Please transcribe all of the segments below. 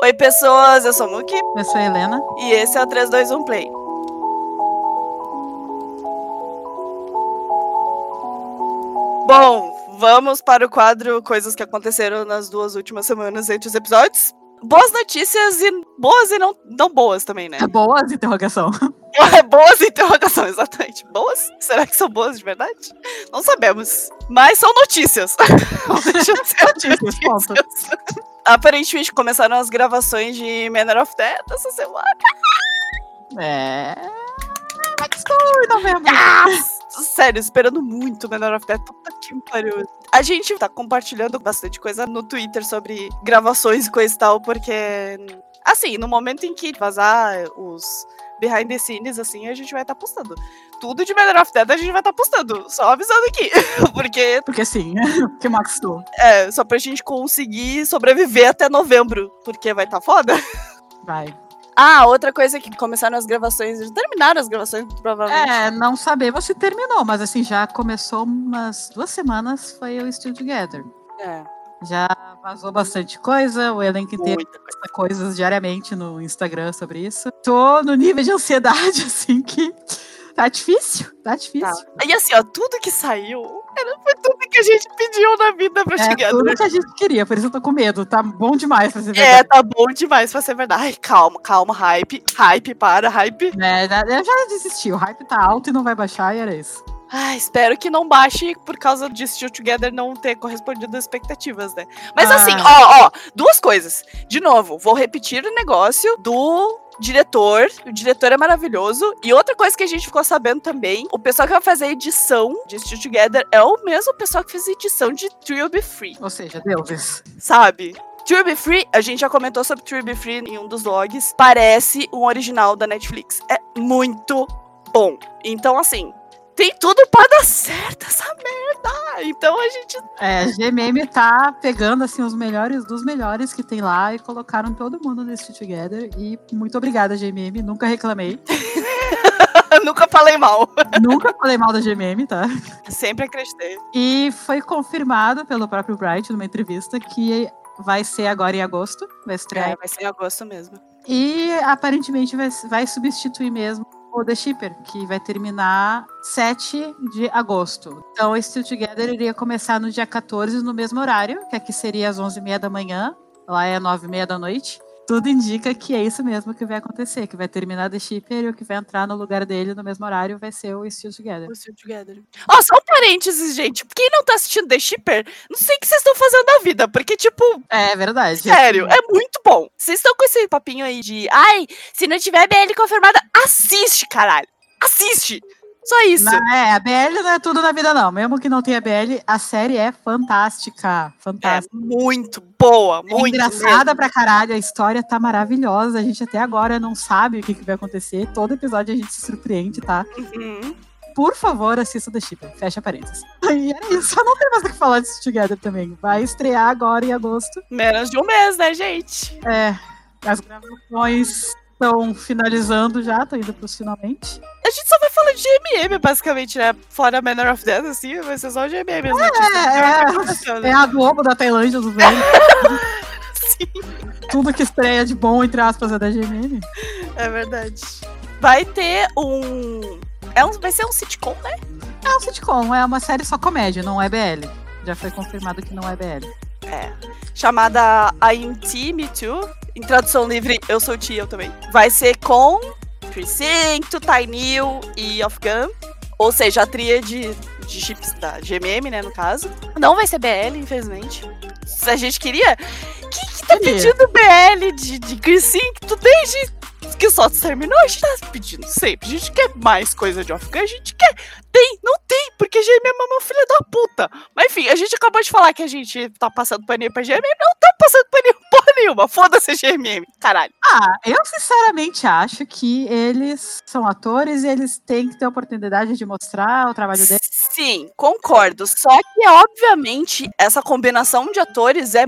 Oi, pessoas, eu sou o Muki. Eu sou a Helena. E esse é o 321 Play. Bom, vamos para o quadro Coisas que aconteceram nas duas últimas semanas entre os episódios. Boas notícias e boas e não, não boas também, né? Boas, interrogação. É boas interrogação, exatamente. Boas? Será que são boas de verdade? Não sabemos. Mas são notícias. Notícias, notícias. Aparentemente começaram as gravações de Manor of Death essa semana. É. Estou em novembro. Ah, sério, esperando muito Manor of Death. Puta que pariu. A gente tá compartilhando bastante coisa no Twitter sobre gravações e coisa e tal, porque. Assim, no momento em que vazar os behind the scenes, assim, a gente vai estar postando. Tudo de Manor of Death a gente vai estar postando. Só avisando aqui. porque Porque sim, que Max estou. é só pra gente conseguir sobreviver até novembro. Porque vai estar foda. Vai. Ah, outra coisa que começaram as gravações, terminaram as gravações, provavelmente. É, não sabemos se terminou, mas assim, já começou umas duas semanas, foi o Still Together. É, Já vazou bastante coisa, o elenco inteiro coisa. posta coisas diariamente no Instagram sobre isso. Tô no nível de ansiedade, assim, que tá difícil, tá difícil. Tá. E assim, ó, tudo que saiu era, foi tudo que a gente pediu na vida pra É chegar. tudo né? que a gente queria, por isso eu tô com medo. Tá bom demais pra ser É, verdade. tá bom demais pra ser verdade. Ai, calma, calma, hype, hype, para, hype. É, eu já desisti, o hype tá alto e não vai baixar, e era isso. Ai, espero que não baixe por causa de Still Together não ter correspondido às expectativas, né? Mas Ah. assim, ó, ó, duas coisas. De novo, vou repetir o negócio do diretor. O diretor é maravilhoso. E outra coisa que a gente ficou sabendo também, o pessoal que vai fazer a edição de Still Together é o mesmo pessoal que fez a edição de Three Be Free. Ou seja, deuses. sabe? True Be Free, a gente já comentou sobre True Be Free em um dos logs, parece um original da Netflix. É muito bom. Então, assim, tem tudo pra dar certo essa merda. Então a gente. É, a GMM tá pegando assim os melhores dos melhores que tem lá e colocaram todo mundo nesse Together. E muito obrigada, GMM. Nunca reclamei. nunca falei mal. Nunca falei mal da GMM, tá? Sempre acreditei. E foi confirmado pelo próprio Bright numa entrevista que vai ser agora em agosto, vai estrear. É, vai ser em agosto mesmo. E aparentemente vai, vai substituir mesmo o The Shipper, que vai terminar 7 de agosto. Então, o Still Together iria começar no dia 14, no mesmo horário, que aqui seria às 11h30 da manhã, lá é 9h30 da noite. Tudo indica que é isso mesmo que vai acontecer, que vai terminar The Shipper e o que vai entrar no lugar dele no mesmo horário vai ser o Still Together. O Still Together. Ó, só um parênteses, gente. Quem não tá assistindo The Shipper, não sei o que vocês estão fazendo da vida. Porque, tipo, É verdade. Sério, é muito bom. Vocês estão com esse papinho aí de, ai, se não tiver BL confirmada, assiste, caralho. Assiste. Só isso. Não, é, a BL não é tudo na vida, não. Mesmo que não tenha BL, a série é fantástica. É Fantástica. muito boa, É muito engraçada pra caralho, a história tá maravilhosa. A gente até agora não sabe o que, que vai acontecer. Todo episódio a gente se surpreende, tá? mesmo. Uhum. Por favor, assista The Shipper. Fecha parênteses. E era isso. Não tem mais o que falar disso Together também. Vai estrear agora em agosto. Menos de um mês, né, gente? É, as gravações estão finalizando já, estão indo pros finalmente. A gente só vai falar de GMM, basicamente, né? Fora Manor of Death, assim, vai ser só GMM. As notícias. É, é a Globo da Tailândia do velho. Sim, Tudo que estreia de bom, entre aspas, é da GMM. é verdade. Vai ter um... É um... Vai ser um sitcom, né? É um sitcom, é uma série só comédia, não é BL. Já foi confirmado que não é BL. É. Chamada IMT Me Too. Em tradução livre, eu sou tia, eu também. Vai ser com Precinto, Tynil e Off Gun. Ou seja, a tríade de chips da GMM, né, no caso. Não vai ser BL, infelizmente. Se a gente queria. Quem que tá pedindo BL de, de Precinto desde que só terminou? A gente tá pedindo sempre. A gente quer mais coisa de Off Gun, a gente quer. Tem, não tem, porque GMM é uma filha da puta. Mas enfim, a gente acabou de falar que a gente tá passando paninho pra GMM. Não tá passando paninho porra nenhuma. Foda-se GMM. Caralho. Ah, eu sinceramente acho que eles são atores e eles têm que ter a oportunidade de mostrar o trabalho deles. Sim, concordo. Só que, obviamente, essa combinação de atores é,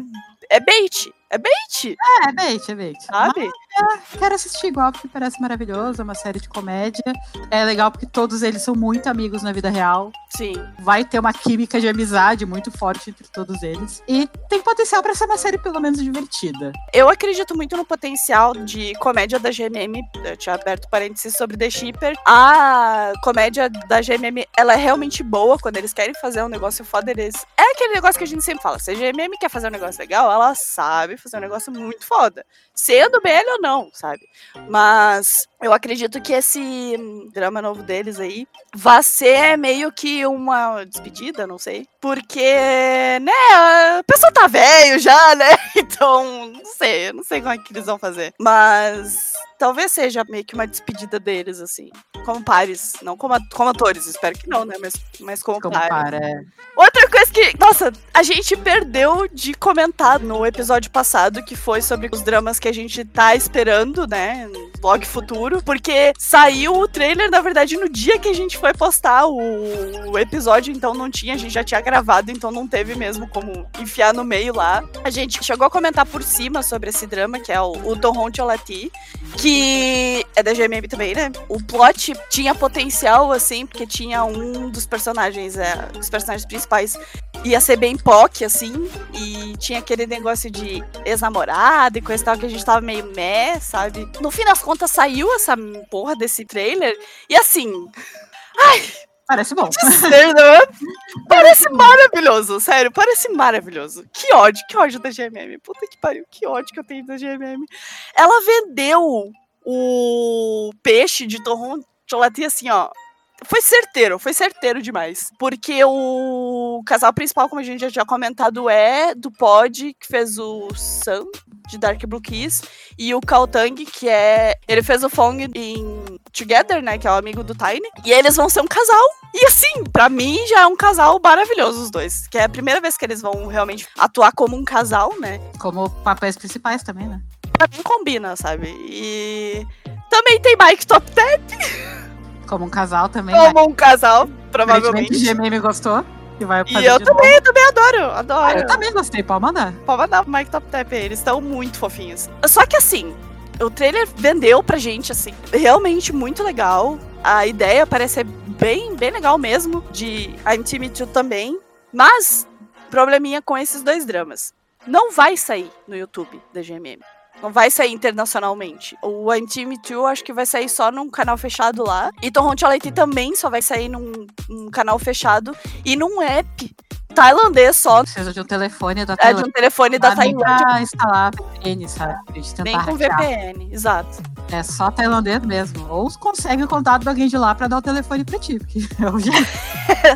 é bait. É bait. É, é bait, é bait. Sabe? Mas, quero assistir igual, porque parece maravilhoso, é uma série de comédia. É legal porque todos eles são muito amigos na vida real. Sim. Vai ter uma química de amizade muito forte entre todos eles. E tem potencial para ser uma série pelo menos divertida. Eu acredito muito no potencial de comédia da GMM. Eu tinha aberto parênteses sobre The Shipper. A comédia da GMM, ela é realmente boa quando eles querem fazer um negócio foda. Eles... É aquele negócio que a gente sempre fala. Se a GMM quer fazer um negócio legal, ela sabe fazer um negócio muito foda. Sendo BL ou não, sabe? Mas eu acredito que esse drama novo deles aí vai ser meio que uma despedida, não sei. Porque, né, a pessoa tá velho já, né? Então, não sei, não sei como é que eles vão fazer. Mas talvez seja meio que uma despedida deles, assim. Como pares, não como, como atores, espero que não, né? Mas, mas como, Como pares. para, é. Outra coisa que, nossa, a gente perdeu de comentar no episódio passado, que foi sobre os dramas que a gente tá esperando, né? Vlog futuro, porque saiu o trailer, na verdade, no dia que a gente foi postar o, o episódio, então não tinha, a gente já tinha gravado, então não teve mesmo como enfiar no meio lá. A gente chegou a comentar por cima sobre esse drama, que é o, o Torron Cholati, que é da GMM também, né? O plot tinha potencial, assim, porque tinha um dos personagens, é, dos personagens principais, ia ser bem POC, assim, e tinha aquele negócio de ex-namorada e coisa e tal, que a gente tava meio meh, sabe? No fim das contas, saiu essa porra desse trailer, e assim, Parece bom. dizer, não é? parece maravilhoso, sério, parece maravilhoso. Que ódio, que ódio da GMM. Puta que pariu, que ódio que eu tenho da GMM. Ela vendeu o peixe de torrão chocolate assim, ó. Foi certeiro, foi certeiro demais. Porque o casal principal, como a gente já tinha comentado, é do Pod, que fez o Sam, de Dark Blue Kiss, e o Kaotang, que é. Ele fez o Fong em Together, né? Que é o amigo do Tiny. E eles vão ser um casal. E assim, pra mim já é um casal maravilhoso, os dois. Que é a primeira vez que eles vão realmente atuar como um casal, né? Como papéis principais também, né? Pra mim combina, sabe? E. Também tem Mike Top 10 Como um casal também. né? como um casal, provavelmente. o GMM gostou. Que vai E eu também, eu também adoro, Ah, adoro. eu também gostei, pode mandar. Pode mandar pro Mike Top Tap, eles estão muito fofinhos. Só que assim, o trailer vendeu pra gente, assim, realmente muito legal. A ideia parece ser bem, bem legal mesmo, de I'm Team 2 também. Mas, probleminha com esses dois dramas. Não vai sair no YouTube da GMM. Não vai sair internacionalmente. O I'm Team 2 acho que vai sair só num canal fechado lá. E Torrent Leite também só vai sair num, num canal fechado e num app tailandês só. Precisa de um telefone da É de Tailândia. um telefone da Tailândia. pra instalar VPN, sabe? Nem com. VPN, exato. É só tailandês mesmo. Ou consegue o contato de alguém de lá pra dar o telefone pra ti. Porque é o jeito.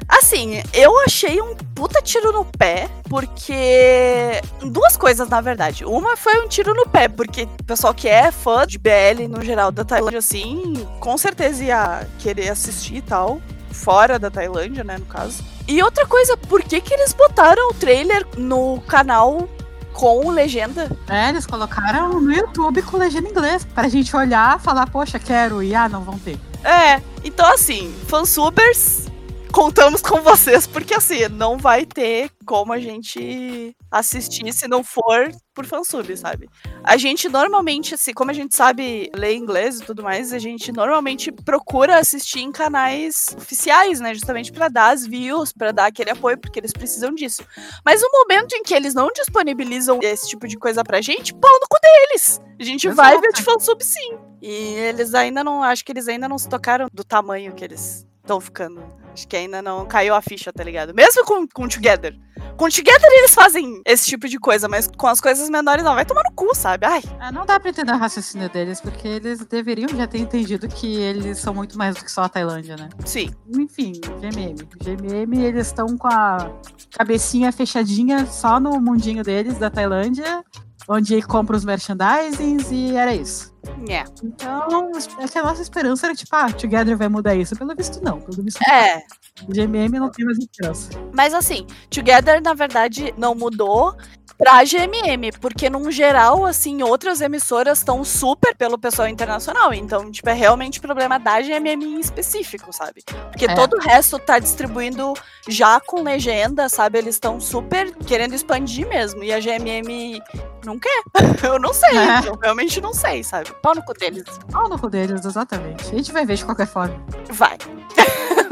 Assim, eu achei um puta tiro no pé, porque. Duas coisas, na verdade. Uma foi um tiro no pé, porque o pessoal que é fã de BL no geral da Tailândia, assim, com certeza ia querer assistir e tal. Fora da Tailândia, né, no caso. E outra coisa, por que, que eles botaram o trailer no canal com legenda? É, eles colocaram no YouTube com legenda em inglês. Pra gente olhar, falar, poxa, quero. E ah, não vão ter. É, então assim, fansubers, contamos com vocês, porque assim, não vai ter como a gente assistir se não for por fansub, sabe? A gente normalmente, assim, como a gente sabe ler inglês e tudo mais, a gente normalmente procura assistir em canais oficiais, né? Justamente pra dar as views, pra dar aquele apoio, porque eles precisam disso. Mas no momento em que eles não disponibilizam esse tipo de coisa pra gente, pau no cu deles! A gente vai ver de fansub sim. E eles ainda não, acho que eles ainda não se tocaram do tamanho que eles estão ficando. Acho que ainda não caiu a ficha, tá ligado? Mesmo com, com Together. Com Together eles fazem esse tipo de coisa, mas com as coisas menores não. Vai tomar no cu, sabe? Ai, Ah, não dá pra entender o raciocínio deles, porque eles deveriam já ter entendido que eles são muito mais do que só a Tailândia, né? sim. Enfim, GMM. GMM, eles estão com a cabecinha fechadinha só no mundinho deles, da Tailândia, onde compra os merchandisings e era isso. É. Então, é que a nossa esperança era tipo, ah, Together vai mudar isso. Pelo visto, não. Pelo visto, É. GMM não tem mais esperança. Mas assim, Together, na verdade, não mudou. Pra GMM, porque num geral, assim, outras emissoras estão super pelo pessoal internacional. Então, tipo, é realmente problema da GMM em específico, sabe? Porque É. todo o resto tá distribuindo já com legenda, sabe? Eles estão super querendo expandir mesmo. E a GMM não quer. Eu não sei. É. Eu realmente não sei, sabe? Pau no cu deles. Pau no cu deles, exatamente. A gente vai ver de qualquer forma. Vai.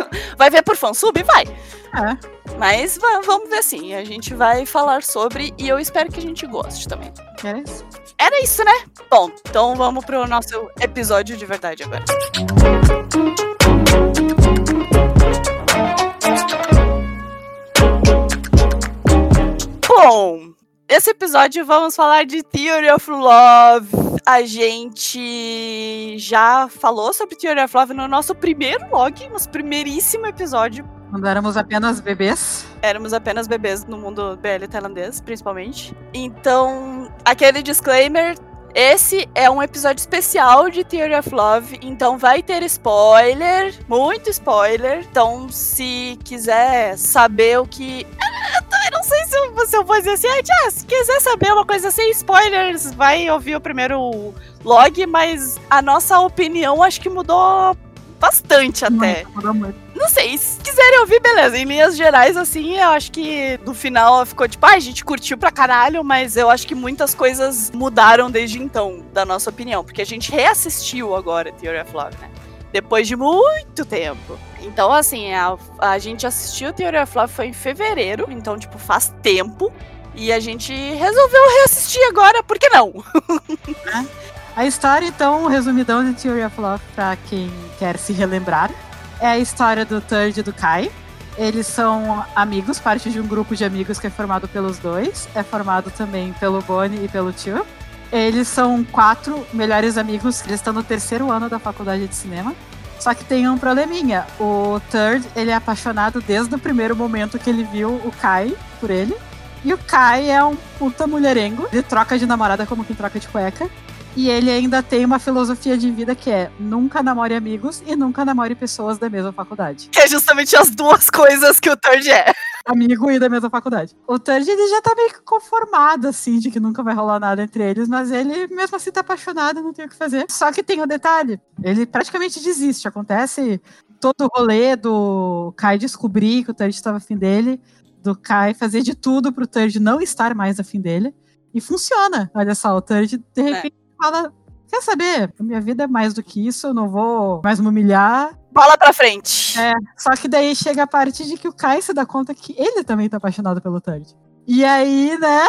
vai ver por fansub? Vai. É, Mas va- vamos ver sim. A gente vai falar sobre e eu espero que a gente goste também. era isso. Era isso, né? Bom, então vamos pro nosso episódio de verdade agora. Bom, esse episódio vamos falar de Theory of Love. A gente já falou sobre Theory of Love no nosso primeiro log, nosso primeiríssimo episódio. Quando éramos apenas bebês. Éramos apenas bebês no mundo BL tailandês, principalmente. Então, aquele disclaimer. Esse é um episódio especial de Theory of Love, então vai ter spoiler, muito spoiler. Então, se quiser saber o que. Eu também não sei se eu, eu vou dizer assim, ah, tia, se quiser saber uma coisa sem spoilers, vai ouvir o primeiro log, mas a nossa opinião acho que mudou bastante até. Muito, mudou muito. Não sei, se quiserem ouvir, beleza. Em linhas gerais, assim, eu acho que no final ficou tipo, ah, a gente curtiu pra caralho, mas eu acho que muitas coisas mudaram desde então, da nossa opinião. Porque a gente reassistiu agora Theory of Love, né? Depois de muito tempo. Então, assim, a, a gente assistiu Theory of Love foi em fevereiro, então, tipo, faz tempo. E a gente resolveu reassistir agora, por que não? A história, então, resumidão de Theory of Love, pra quem quer se relembrar, é a história do Third e do Kai. Eles são amigos, parte de um grupo de amigos que é formado pelos dois. É formado também pelo Bonnie e pelo Tio. Eles são quatro melhores amigos, eles estão no terceiro ano da faculdade de cinema. Só que tem um probleminha. O Third, ele é apaixonado desde o primeiro momento que ele viu o Kai por ele. E o Kai é um puta mulherengo. Ele troca de namorada como quem troca de cueca. E ele ainda tem uma filosofia de vida que é nunca namore amigos e nunca namore pessoas da mesma faculdade. Que é justamente as duas coisas que o Third é. Amigo e da mesma faculdade. O Third ele já tá meio que conformado, assim, de que nunca vai rolar nada entre eles, mas ele mesmo assim tá apaixonado, não tem o que fazer. Só que tem um detalhe: ele praticamente desiste. Acontece todo o rolê do Kai descobrir que o Third estava afim dele, do Kai fazer de tudo pro Third não estar mais afim dele. E funciona. Olha só, o Third de repente fala: Quer saber? Minha vida é mais do que isso, eu não vou mais me humilhar. Bola pra frente. É, só que daí chega a parte de que o Kai se dá conta que ele também tá apaixonado pelo Third. E aí, né,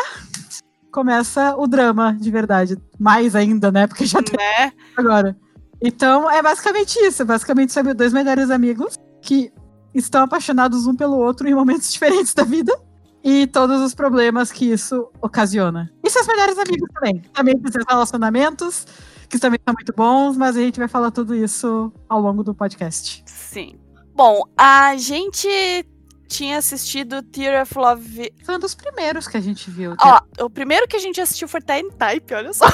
começa o drama de verdade. Mais ainda, né? Porque já tem Né? agora. Então, é basicamente isso. Basicamente sobre dois melhores amigos que estão apaixonados um pelo outro em momentos diferentes da vida. E todos os problemas que isso ocasiona. E seus melhores amigos também. Também tem seus relacionamentos, que também são muito bons, mas a gente vai falar tudo isso ao longo do podcast. Sim. Bom, a gente tinha assistido Theory of Love. Foi um dos primeiros que a gente viu. Ó, o primeiro que a gente assistiu foi Time Type, olha só.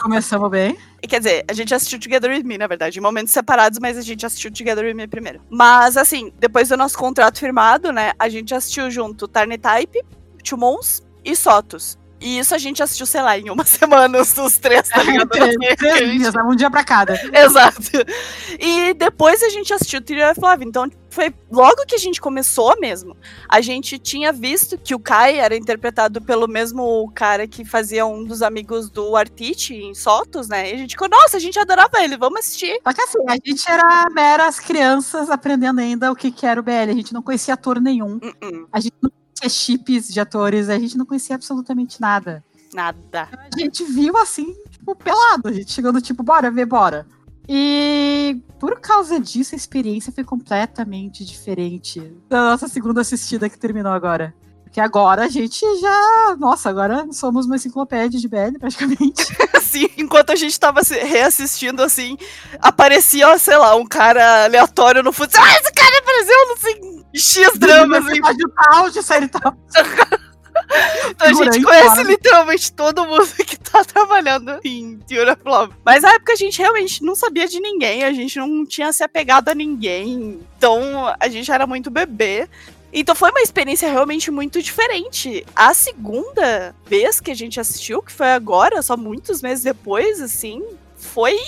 Começamos bem. Quer dizer, a gente assistiu Together With Me, na verdade, em momentos separados, mas a gente assistiu Together With Me primeiro. Mas, assim, depois do nosso contrato firmado, né, a gente assistiu junto Tarny Type, Chumons e Sotos. E isso a gente assistiu, sei lá, em uma semana, os os três, tá ligado? três, Assim, três gente- dias, um dia pra cada. Exato. E depois a gente assistiu of Love. Então, foi logo que a gente começou mesmo. A gente tinha visto que o Kai era interpretado pelo mesmo cara que fazia um dos amigos do Artite em Sotos, né? E a gente ficou, nossa, a gente adorava ele, vamos assistir. Só que assim, a gente era meras crianças aprendendo ainda o que, que era o BL. A gente não conhecia ator nenhum. Uh-uh, A gente não conhecia chips de atores. A gente não conhecia absolutamente nada. nada. A gente viu assim, tipo, pelado. A gente chegando, tipo, bora ver, bora. E por causa disso, a experiência foi completamente diferente da nossa segunda assistida que terminou agora. Porque agora a gente já. Nossa, agora somos uma enciclopédia de BL, praticamente. Assim, enquanto a gente tava reassistindo, assim, aparecia, sei lá, um cara aleatório no fundo. Ah, esse cara apareceu no assim, X dramas, assim, de tal, de série tal. Então a gente conhece claro. literalmente todo mundo que tá trabalhando em Theory of Love. Mas na época a gente realmente não sabia de ninguém, a gente não tinha se apegado a ninguém. Então a gente era muito bebê. Então foi uma experiência realmente muito diferente. A segunda vez que a gente assistiu, que foi agora, só muitos meses depois, assim, foi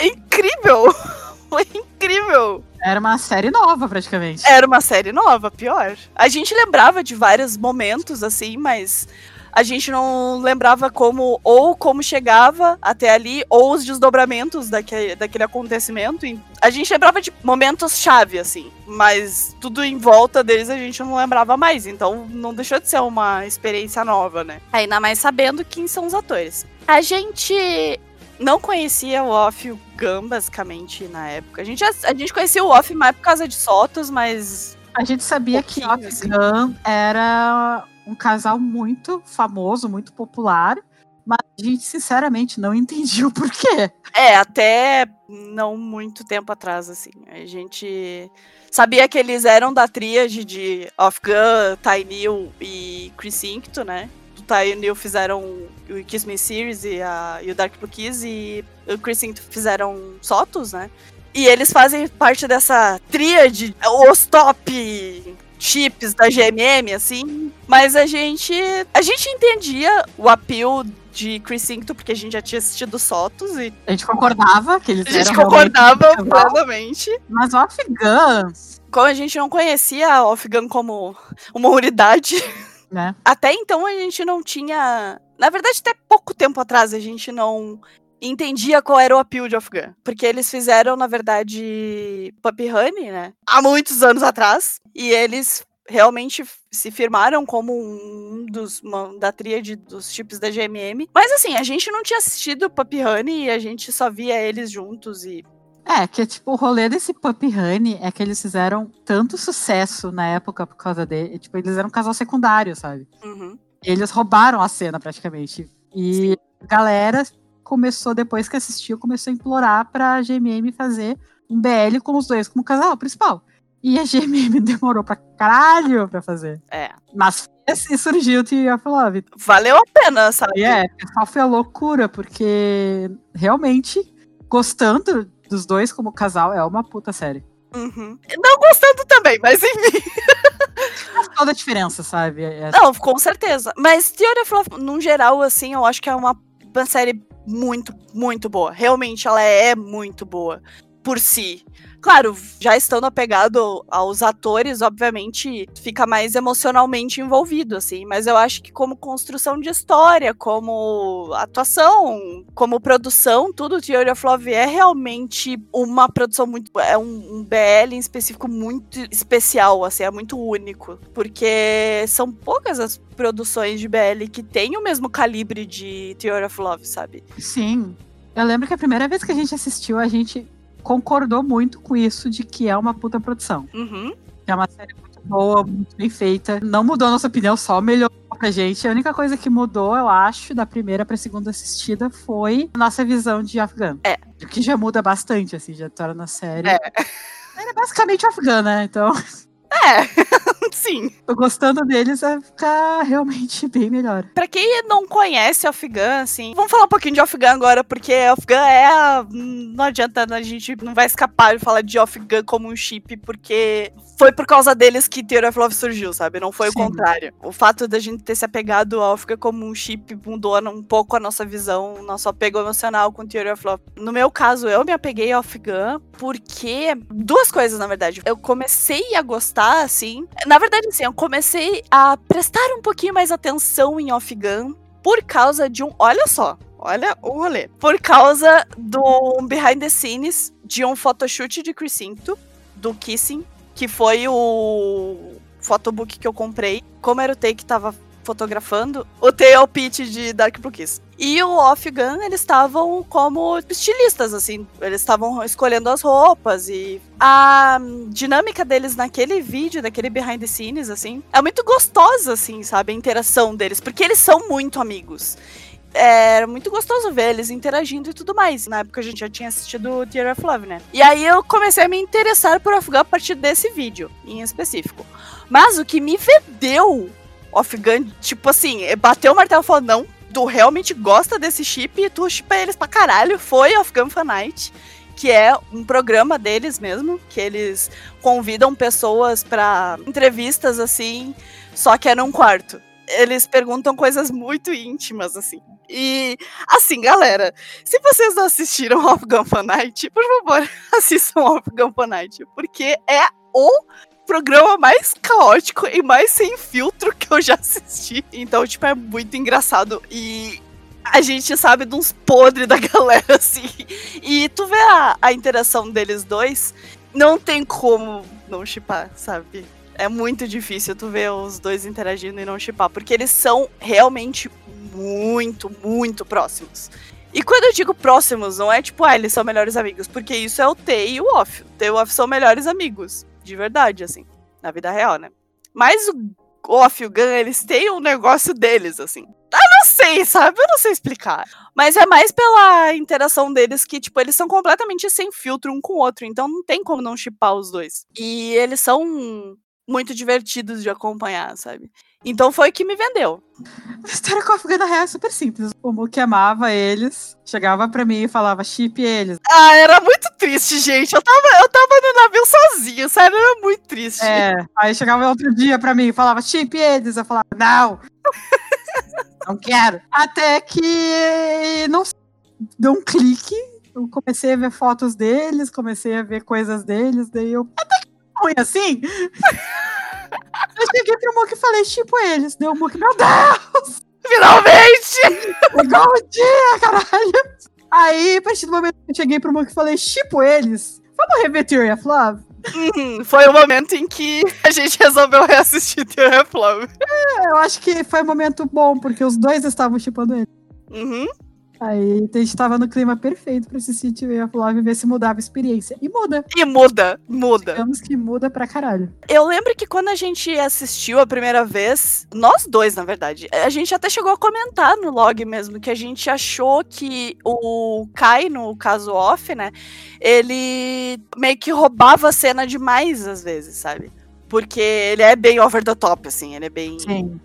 incrível. foi incrível. Era uma série nova, praticamente. Era uma série nova, pior. A gente lembrava de vários momentos, assim, mas a gente não lembrava como, ou como chegava até ali, ou os desdobramentos daquele, daquele acontecimento. A gente lembrava de momentos-chave, assim, mas tudo em volta deles a gente não lembrava mais. Então não deixou de ser uma experiência nova, né? Ainda mais sabendo quem são os atores. A gente não conhecia o Off e o Gun, basicamente, na época. A gente, a, a gente conhecia o Off mais por causa de Sotos, mas. A gente sabia que o Off assim. Gun era um casal muito famoso, muito popular, mas a gente sinceramente não entendia o porquê. É, até não muito tempo atrás, assim. A gente sabia que eles eram da tríade de Off Gun, Ty Neal e Chris Incto, né? O Ty Neal fizeram o Kiss Me Series e, a, e o Dark Blue Kiss e o Chris Incto fizeram Sotos, né? E eles fazem parte dessa tríade, os top chips da GMM, assim. Mas a gente. A gente entendia o apelo de Chris Incto, porque a gente já tinha assistido Sotos e. A gente concordava que eles A gente concordava plenamente. Mas o Afghan. Como a gente não conhecia o Afghan como uma unidade. Né? Até então a gente não tinha. Na verdade, até pouco tempo atrás a gente não entendia qual era o appeal de Afghan. Porque eles fizeram, na verdade, Puppy Honey, né? Há muitos anos atrás. E eles realmente se firmaram como um dos uma, da tríade dos chips da GMM. Mas assim, a gente não tinha assistido Puppy Honey e a gente só via eles juntos e é, que tipo, o rolê desse Puppy Honey é que eles fizeram tanto sucesso na época por causa dele. Tipo, eles eram um casal secundário, sabe? Uhum. Eles roubaram a cena praticamente. E Sim. a galera começou, depois que assistiu, começou a implorar pra GMM fazer um BL com os dois como casal principal. E a GMM demorou pra caralho pra fazer. É. Mas e surgiu o Tear of Love. Valeu a pena, sabe? E é, pessoal foi a loucura, porque realmente, gostando dos dois como casal, é uma puta série. Uhum. Não gostando também, mas enfim. Faz toda a diferença, sabe? É... Não, com certeza. Mas Theory of Love, no geral, assim, eu acho que é uma, uma série muito, muito boa. Realmente, ela é muito boa por si. Claro, já estando apegado aos atores, obviamente fica mais emocionalmente envolvido, assim. Mas eu acho que como construção de história, como atuação, como produção, tudo Theory of Love é realmente uma produção muito. É um, um BL em específico muito especial, assim, é muito único. Porque são poucas as produções de BL que têm o mesmo calibre de Theory of Love, sabe? Sim. Eu lembro que a primeira vez que a gente assistiu, a gente concordou muito com isso de que é uma puta produção. Uhum. É uma série muito boa, muito bem feita. Não mudou a nossa opinião, só melhorou pra gente. A única coisa que mudou, eu acho, da primeira pra segunda assistida foi a nossa visão de Afghan. É. O que já muda bastante, assim, já torna a série. É. é basicamente Afghan, né? Então. É, sim. Tô gostando deles, vai ficar realmente bem melhor. Pra quem não conhece Afghan, assim, vamos falar um pouquinho de Afghan agora, porque Afghan é a... Não adianta, a gente não vai escapar de falar de Afghan como um chip, porque foi por causa deles que Theory of Love surgiu, sabe? Não foi Sim. o contrário. O fato da gente ter se apegado ao África como um chip mudou um pouco a nossa visão, nosso apego emocional com Theory of Love. No meu caso, eu me apeguei ao Afghan porque duas coisas, na verdade. Eu comecei a gostar, assim. Na verdade, assim, eu comecei a prestar um pouquinho mais atenção em Afghan por causa de um. Olha só, olha o rolê. Por causa do behind the scenes de um photoshoot de Crisinto, do Kissing, que foi o photobook que eu comprei. Como era o take que tava fotografando, o tail pitch de Dark Blue Kiss. E o Off Gun, eles estavam como estilistas, assim. Eles estavam escolhendo as roupas e a dinâmica deles naquele vídeo, daquele behind the scenes, assim, é muito gostosa, assim, sabe? A interação deles, porque eles são muito amigos era muito gostoso ver eles interagindo e tudo mais. Na época a gente já tinha assistido Tear of Love, né? E aí eu comecei a me interessar por Afghan a partir desse vídeo, em específico. Mas o que me vendeu Afghan, tipo assim, bateu o martelo e falou: não, tu realmente gosta desse chip e tu chipa eles pra caralho, foi Afghan Fanite. que é um programa deles mesmo, que eles convidam pessoas para entrevistas assim, só que é num quarto. Eles perguntam coisas muito íntimas, assim. E, assim, galera, se vocês não assistiram Gun Night, por favor, assistam Gun Night, porque é o programa mais caótico e mais sem filtro que eu já assisti. Então, tipo, é muito engraçado. E a gente sabe de uns podres da galera, assim. E tu vê a, a interação deles dois, não tem como não chipar, sabe? É muito difícil tu ver os dois interagindo e não chipar, porque eles são realmente muito, muito próximos. E quando eu digo próximos, não é tipo, ah, eles são melhores amigos, porque isso é o T e o Off. O T e o Off são melhores amigos, de verdade, assim, na vida real, né? Mas o Off e o Gun, eles têm um negócio deles, assim. Eu não sei, sabe? Eu não sei explicar. Mas é mais pela interação deles que, tipo, eles são completamente sem filtro um com o outro. Então não tem como não chipar os dois. E eles são muito divertidos de acompanhar, sabe? Então foi o que me vendeu. A história com a Afegana Real é super simples. O Muki amava eles, chegava pra mim e falava chip eles. Ah, era muito triste, gente. Eu tava, eu tava no navio sozinho, sério, era muito triste. É, aí chegava outro dia pra mim e falava chip eles. Eu falava, não! não quero. Até que não deu um clique. Eu comecei a ver fotos deles, comecei a ver coisas deles, daí eu. Até ruim assim. Eu cheguei pro Mook e falei, tipo eles. Deu o Mook, meu Deus! Finalmente! Igual o dia, caralho! Aí, a partir do momento que eu cheguei pro Mook e falei, tipo eles, vamos rever Theory of Love? Uhum, foi o momento em que a gente resolveu reassistir Theory of Love. É, eu acho que foi um momento bom, porque os dois estavam chipando ele. Uhum. Aí a gente tava no clima perfeito pra assistir TV of Love e ver se mudava a experiência. E muda. E muda, muda. Digamos que muda pra caralho. Eu lembro que quando a gente assistiu a primeira vez, nós dois, na verdade, a gente até chegou a comentar no log mesmo que a gente achou que o Kai, no caso off, né, ele meio que roubava a cena demais às vezes, sabe? Porque ele é bem over the top, assim, ele é bem. Sim.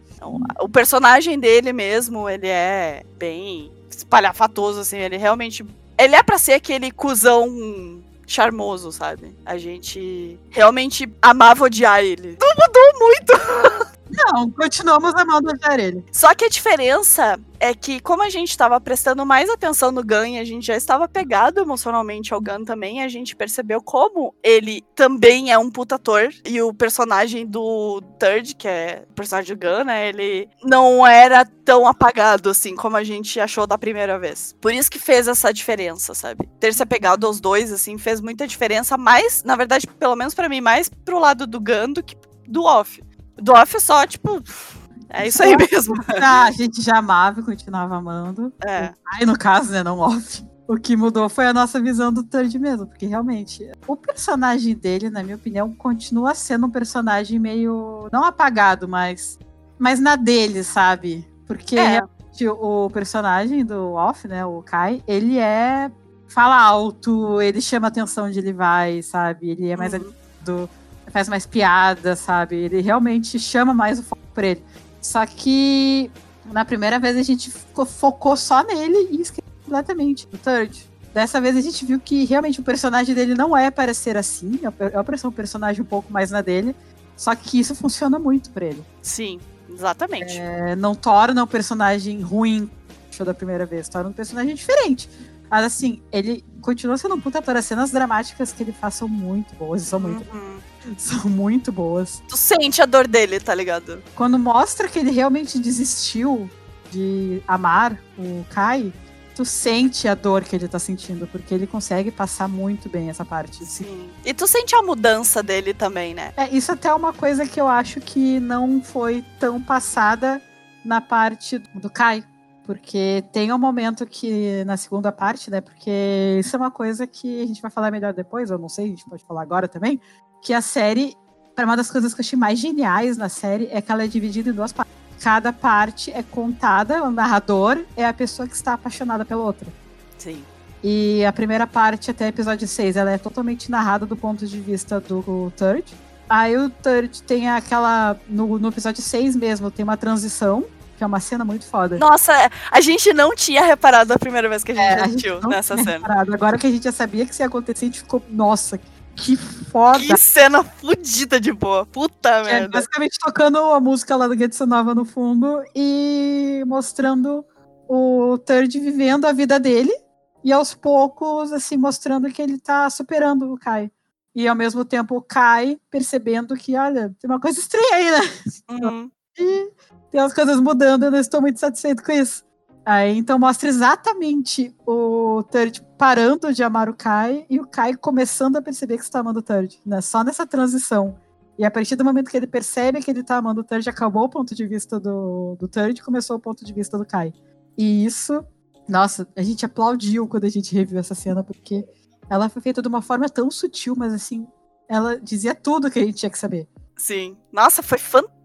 O personagem dele mesmo, ele é bem espalhafatoso, assim. Ele realmente. Ele é para ser aquele cuzão charmoso, sabe? A gente realmente amava odiar ele. Não mudou muito. Não, continuamos amando odiar ele. Só que a diferença é que, como a gente estava prestando mais atenção no Gun e a gente já estava pegado emocionalmente ao Gun também, a gente percebeu como ele também é um puta ator. E o personagem do Third, que é o personagem do Gun, né? Ele não era tão apagado assim como a gente achou da primeira vez. Por isso que fez essa diferença, sabe? Ter se apegado aos dois, assim, fez muita diferença, mais, na verdade, pelo menos para mim, mais pro lado do Gun do que do Off. Do Off só, tipo, é isso aí mesmo. Ah, a gente já amava e continuava amando. É. Aí, no caso, né, não off. O que mudou foi a nossa visão do Third mesmo, porque realmente o personagem dele, na minha opinião, continua sendo um personagem meio não apagado, mas mas na dele, sabe? Porque É. o personagem do Off, né, o Kai, ele é fala alto, ele chama atenção onde ele vai, sabe? Ele é mais Uhum. do faz mais piada, sabe? Ele realmente chama mais o foco por ele. Só que na primeira vez a gente focou só nele e esqueceu completamente o Third. Dessa vez a gente viu que realmente o personagem dele não é para ser assim, é para- é para ser um personagem um pouco mais na dele. Só que isso funciona muito pra ele. Sim, exatamente. É, não torna o personagem ruim show da primeira vez, torna um personagem diferente. Mas assim, ele continua sendo um puta ator. As cenas dramáticas que ele faz são muito boas, são muito, Uhum. são muito boas. Tu sente a dor dele, tá ligado? Quando mostra que ele realmente desistiu de amar o Kai, tu sente a dor que ele tá sentindo, porque ele consegue passar muito bem essa parte. Sim. E tu sente a mudança dele também, né? É, isso até é uma coisa que eu acho que não foi tão passada na parte do Kai. Porque tem um momento que, na segunda parte, né? Porque isso é uma coisa que a gente vai falar melhor depois, eu não sei, a gente pode falar agora também. Que a série, para uma das coisas que eu achei mais geniais na série, é que ela é dividida em duas partes. Cada parte é contada, o narrador é a pessoa que está apaixonada pela outra. Sim. E a primeira parte, até episódio 6, ela é totalmente narrada do ponto de vista do Third. Aí o Third tem aquela. No, no episódio 6 mesmo, tem uma transição. porque é uma cena muito foda. Nossa, a gente não tinha reparado a primeira vez que a gente É, a assistiu gente não nessa cena. reparado. Agora que a gente já sabia que isso ia acontecer, a gente ficou, nossa, que foda. Que cena fodida de boa. Puta É, merda. basicamente tocando a música lá do Getsu Nova no fundo e mostrando o Third vivendo a vida dele e aos poucos, assim, mostrando que ele tá superando o Kai. E ao mesmo tempo o Kai percebendo que, olha, tem uma coisa estranha aí, né? Uhum. E tem as coisas mudando, eu não estou muito satisfeito com isso. Aí então mostra exatamente o Third parando de amar o Kai e o Kai começando a perceber que está amando o Third, né? Só nessa transição. E a partir do momento que ele percebe que ele tá amando o Third, acabou o ponto de vista do, do Third e começou o ponto de vista do Kai. E isso, nossa, a gente aplaudiu quando a gente reviu essa cena, porque ela foi feita de uma forma tão sutil, mas assim, ela dizia tudo que a gente tinha que saber. Sim. Nossa, foi fantástico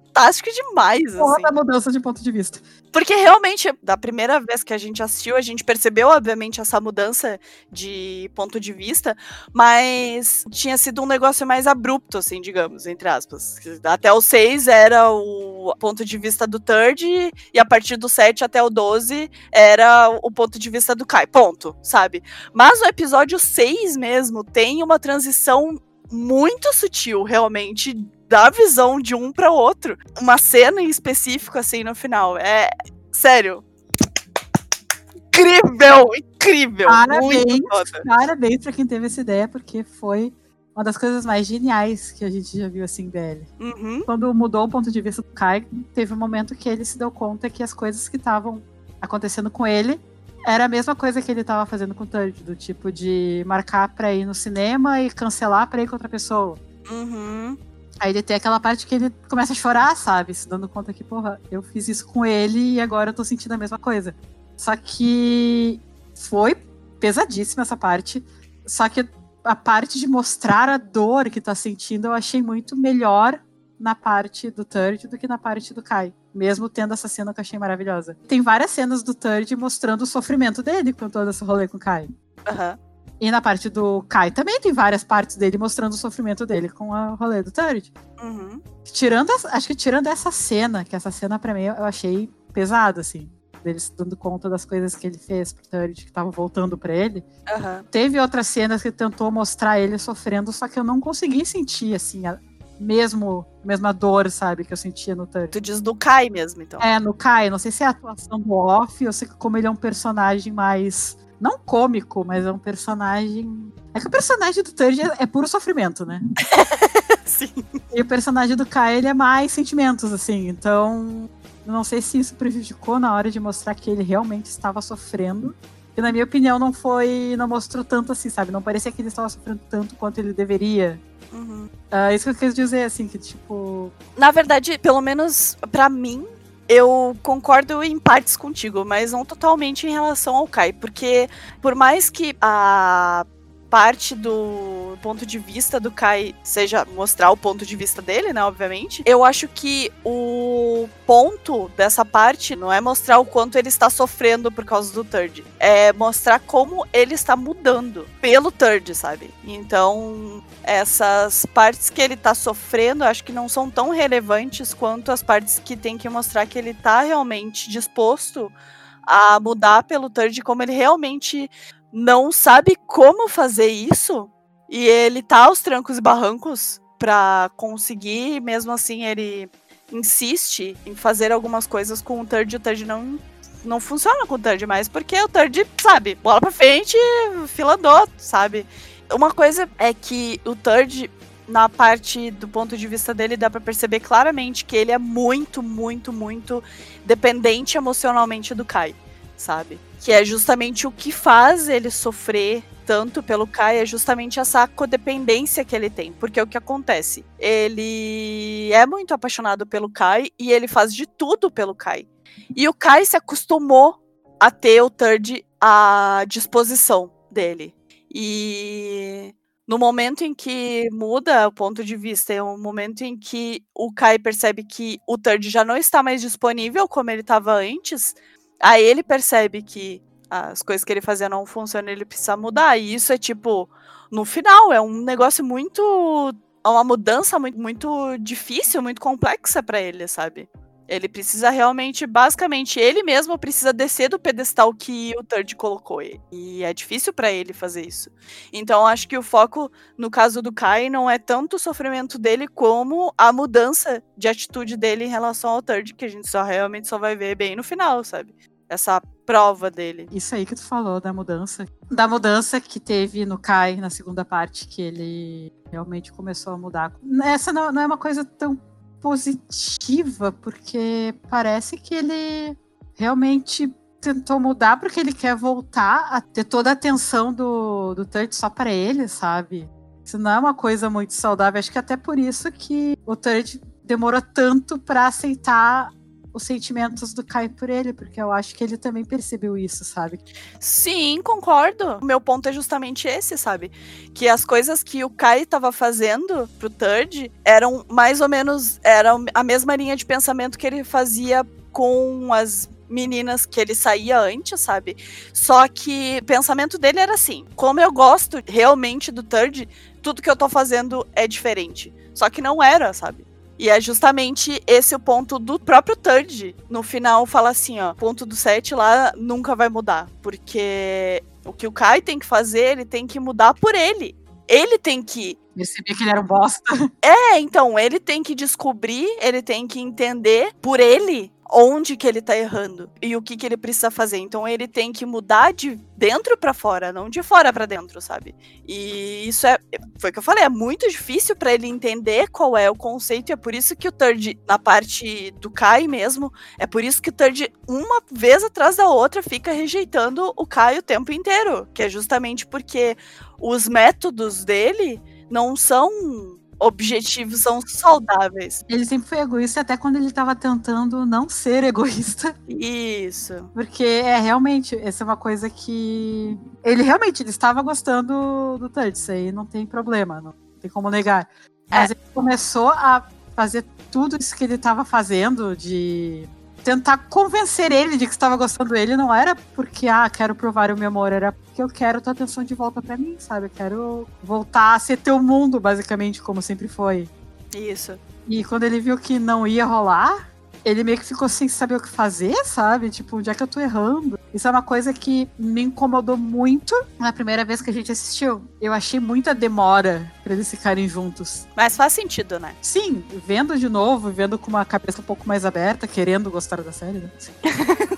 demais, Porra assim. da mudança de ponto de vista. Porque realmente, da primeira vez que a gente assistiu, a gente percebeu, obviamente, essa mudança de ponto de vista, mas tinha sido um negócio mais abrupto, assim, digamos, entre aspas. Até o 6 era o ponto de vista do Third, e a partir do 7 até o 12 era o ponto de vista do Kai. Ponto, sabe? Mas o episódio 6 mesmo tem uma transição muito sutil, realmente, da visão de um para outro. Uma cena em específico, assim, no final. É. Sério. Incrível! Incrível! Parabéns. Parabéns pra quem teve essa ideia, porque foi uma das coisas mais geniais que a gente já viu assim BL. Uhum. Quando mudou o ponto de vista do Kai, teve um momento que ele se deu conta que as coisas que estavam acontecendo com ele era a mesma coisa que ele estava fazendo com o Third, do tipo de marcar pra ir no cinema e cancelar pra ir com outra pessoa. Uhum. Aí ele tem aquela parte que ele começa a chorar, sabe? Se dando conta que, porra, eu fiz isso com ele e agora eu tô sentindo a mesma coisa. Só que foi pesadíssima essa parte. Só que a parte de mostrar a dor que tá sentindo eu achei muito melhor na parte do Third do que na parte do Kai. Mesmo tendo essa cena que eu achei maravilhosa. Tem várias cenas do Third mostrando o sofrimento dele com todo esse rolê com o Kai. Aham. E na parte do Kai também tem várias partes dele mostrando o sofrimento dele com o rolê do Third. Uhum. Tirando, as- acho que tirando essa cena, que essa cena pra mim eu achei pesada, assim. Dele se dando conta das coisas que ele fez pro Third, que tava voltando pra ele. Aham. Teve outras cenas que tentou mostrar ele sofrendo, só que eu não consegui sentir, assim, a mesmo, mesma dor, sabe, que eu sentia no Third. Tu diz do Kai mesmo, então. É, no Kai, não sei se é a atuação do Off, ou se como ele é um personagem mais. Não cômico, mas é um personagem. É que o personagem do Third é, é puro sofrimento, né? Sim. E o personagem do Kai, ele é mais sentimentos, assim. Então, não sei se isso prejudicou na hora de mostrar que ele realmente estava sofrendo. E na minha opinião, não foi. Não mostrou tanto assim, sabe? Não parecia que ele estava sofrendo tanto quanto ele deveria. Uhum. É isso que eu quis dizer, assim, que tipo. Na verdade, pelo menos pra mim, eu concordo em partes contigo, mas não totalmente em relação ao Kai, porque por mais que a parte do ponto de vista do Kai seja mostrar o ponto de vista dele, né, obviamente, eu acho que o ponto dessa parte não é mostrar o quanto ele está sofrendo por causa do Third, é mostrar como ele está mudando pelo Third, sabe? Então, essas partes que ele tá sofrendo, acho que não são tão relevantes quanto as partes que tem que mostrar que ele tá realmente disposto a mudar pelo Third, como ele realmente não sabe como fazer isso, e ele tá aos trancos e barrancos pra conseguir, mesmo assim ele insiste em fazer algumas coisas com o Third, e o Third não não funciona com o Third mais, porque o Third, sabe, bola pra frente, fila andou, sabe? Uma coisa é que o Third, na parte do ponto de vista dele, dá pra perceber claramente que ele é muito, muito, muito dependente emocionalmente do Kai, sabe? Que é justamente o que faz ele sofrer tanto pelo Kai, é justamente essa codependência que ele tem. Porque o que acontece? Ele é muito apaixonado pelo Kai e ele faz de tudo pelo Kai. E o Kai se acostumou a ter o Third à disposição dele. E no momento em que muda o ponto de vista, é o momento em que o Kai percebe que o Third já não está mais disponível como ele estava antes, aí ele percebe que as coisas que ele fazia não funcionam, ele precisa mudar. E isso é tipo, no final, é um negócio muito. É uma mudança muito, muito difícil, muito complexa para ele, sabe? Ele precisa realmente, basicamente, ele mesmo precisa descer do pedestal que o Third colocou ele. E é difícil para ele fazer isso. Então acho que o foco, no caso do Kai, não é tanto o sofrimento dele como a mudança de atitude dele em relação ao Third, que a gente só realmente só vai ver bem no final, sabe? Essa prova dele. Isso aí que tu falou da mudança. Da mudança que teve no Kai na segunda parte, que ele realmente começou a mudar. Essa não, não é uma coisa tão positiva, porque parece que ele realmente tentou mudar porque ele quer voltar a ter toda a atenção do, do Turt só para ele, sabe? Isso não é uma coisa muito saudável. Acho que até por isso que o Turt demorou tanto para aceitar os sentimentos do Kai por ele, porque eu acho que ele também percebeu isso, sabe? Sim, concordo. O meu ponto é justamente esse, sabe? Que as coisas que o Kai estava fazendo pro Third eram mais ou menos eram a mesma linha de pensamento que ele fazia com as meninas que ele saía antes, sabe? Só que o pensamento dele era assim: como eu gosto realmente do Third, tudo que eu tô fazendo é diferente. Só que não era, sabe? E é justamente esse o ponto do próprio Third. No final fala assim, ó, ponto do 7 lá nunca vai mudar, porque o que o Kai tem que fazer, ele tem que mudar por ele. Ele tem que perceber que ele era um bosta. É, então, ele tem que descobrir, ele tem que entender por ele onde que ele tá errando e o que que ele precisa fazer. Então ele tem que mudar de dentro para fora, não de fora para dentro, sabe? E isso é foi o que eu falei, é muito difícil para ele entender qual é o conceito e é por isso que o Third na parte do Kai mesmo, é por isso que o Third uma vez atrás da outra fica rejeitando o Kai o tempo inteiro, que é justamente porque os métodos dele não são objetivos são saudáveis. Ele sempre foi egoísta até quando ele estava tentando não ser egoísta. Isso. Porque é realmente, essa é uma coisa que ele realmente ele estava gostando do Touch, isso aí não tem problema, não tem como negar. Mas é. ele começou a fazer tudo isso que ele estava fazendo de tentar convencer ele de que estava gostando dele não era porque, ah, quero provar o meu amor, era porque eu quero tua atenção de volta para mim, sabe? Eu quero voltar a ser teu mundo, basicamente, como sempre foi. Isso. E quando ele viu que não ia rolar, ele meio que ficou sem saber o que fazer, sabe? Tipo, onde é que eu tô errando? Isso é uma coisa que me incomodou muito na primeira vez que a gente assistiu. Eu achei muita demora para eles ficarem juntos. Mas faz sentido, né? Sim, vendo de novo, vendo com uma cabeça um pouco mais aberta, querendo gostar da série, né?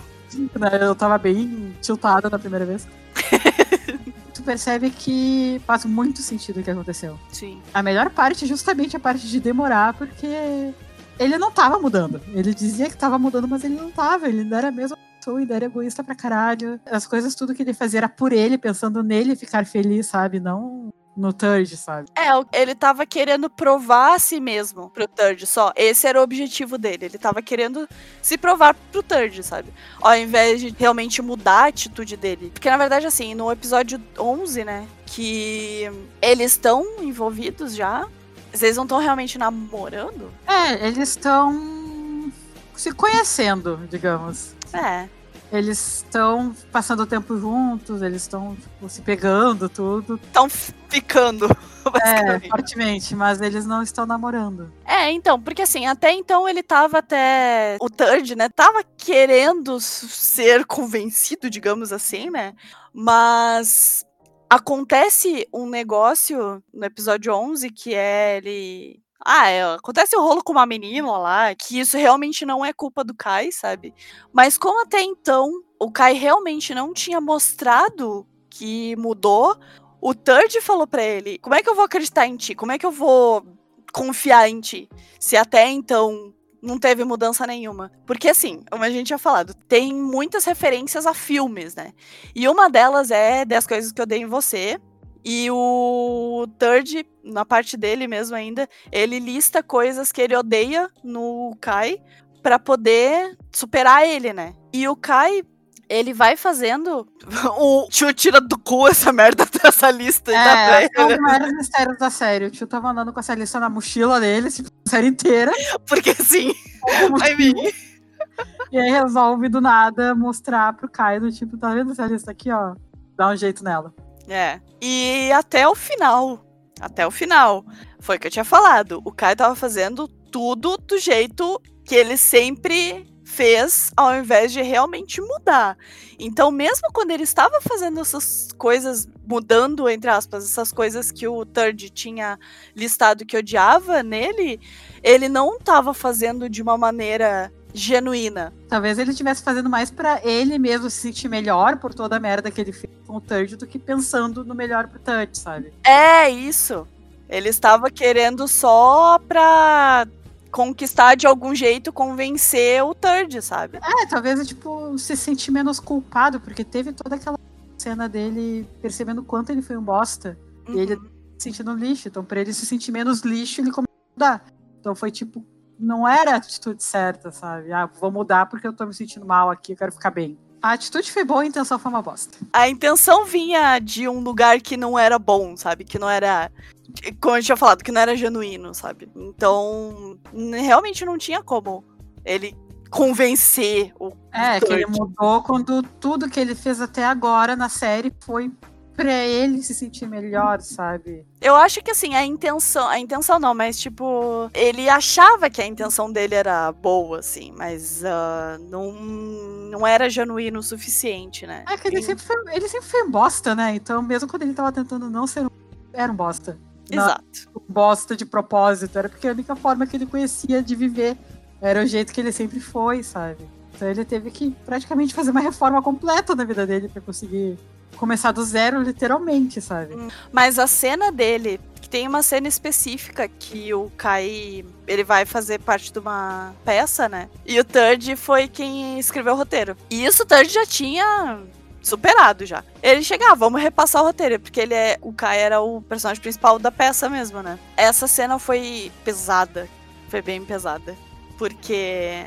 né eu tava bem tiltada na primeira vez. tu percebe que faz muito sentido o que aconteceu. Sim. A melhor parte é justamente a parte de demorar, porque ele não tava mudando. Ele dizia que tava mudando, mas ele não tava. Ele não era a mesma pessoa, ainda era egoísta pra caralho. As coisas, tudo que ele fazia era por ele, pensando nele ficar feliz, sabe? Não no Third, sabe? É, ele tava querendo provar a si mesmo pro Third só. Esse era o objetivo dele. Ele tava querendo se provar pro Third, sabe? Ao invés de realmente mudar a atitude dele. Porque na verdade, assim, no episódio 11, né? Que eles estão envolvidos já. Vocês não estão realmente namorando? É, eles estão se conhecendo, digamos. É. Eles estão passando o tempo juntos, eles estão tipo, se pegando, tudo. Estão ficando. É, fortemente, mas eles não estão namorando. É, então, porque assim, até então ele tava até. O Third, né? Tava querendo ser convencido, digamos assim, né? Mas acontece um negócio no episódio 11 que é ele. Ah, é, acontece o um rolo com uma menina lá, que isso realmente não é culpa do Kai, sabe? Mas como até então o Kai realmente não tinha mostrado que mudou, o Third falou para ele: Como é que eu vou acreditar em ti? Como é que eu vou confiar em ti? Se até então não teve mudança nenhuma. Porque, assim, como a gente tinha falado, tem muitas referências a filmes, né? E uma delas é 10 coisas que eu dei em você. E o Third, na parte dele mesmo ainda, ele lista coisas que ele odeia no Kai para poder superar ele, né? E o Kai, ele vai fazendo. O tio tira do cu essa merda dessa lista. É, é um dos maiores mistérios da série. O tio tava andando com essa lista na mochila dele, tipo, a série inteira. Porque sim, vai vir. E aí resolve do nada mostrar pro Caio, tipo, tá vendo essa lista aqui, ó? Dá um jeito nela. É. E até o final. Até o final. Foi o que eu tinha falado. O Caio tava fazendo tudo do jeito que ele sempre fez ao invés de realmente mudar. Então, mesmo quando ele estava fazendo essas coisas, mudando, entre aspas, essas coisas que o Third tinha listado que odiava nele, ele não estava fazendo de uma maneira genuína. Talvez ele estivesse fazendo mais para ele mesmo se sentir melhor por toda a merda que ele fez com o Third do que pensando no melhor pro Third, sabe? É, isso. Ele estava querendo só pra conquistar de algum jeito, convencer o Third, sabe? É, talvez, tipo, se sentir menos culpado, porque teve toda aquela cena dele percebendo quanto ele foi um bosta. Uhum. E ele uhum. se sentindo lixo. Então, pra ele se sentir menos lixo, ele começou a mudar. Então foi tipo, não era a atitude certa, sabe? Ah, vou mudar porque eu tô me sentindo mal aqui, eu quero ficar bem. A atitude foi boa, a intenção foi uma bosta. A intenção vinha de um lugar que não era bom, sabe? Que não era. Como eu tinha falado, que não era genuíno, sabe? Então, realmente não tinha como ele convencer o. É, que ele mudou quando tudo que ele fez até agora na série foi pra ele se sentir melhor, sabe? Eu acho que assim, a intenção. A intenção não, mas tipo. Ele achava que a intenção dele era boa, assim, mas uh, não, não era genuíno o suficiente, né? É que ele, sempre foi, ele sempre foi um bosta, né? Então, mesmo quando ele tava tentando não ser um. Era um bosta. Exato. Não, bosta de propósito. Era porque a única forma que ele conhecia de viver era o jeito que ele sempre foi, sabe? Então ele teve que praticamente fazer uma reforma completa na vida dele para conseguir começar do zero, literalmente, sabe? Hum, mas a cena dele, tem uma cena específica que o Kai, ele vai fazer parte de uma peça, né? E o Third foi quem escreveu o roteiro. E isso o Third já tinha superado já. Ele chega, ah, vamos repassar o roteiro, porque ele é, o Kai era o personagem principal da peça mesmo, né? Essa cena foi pesada, foi bem pesada, porque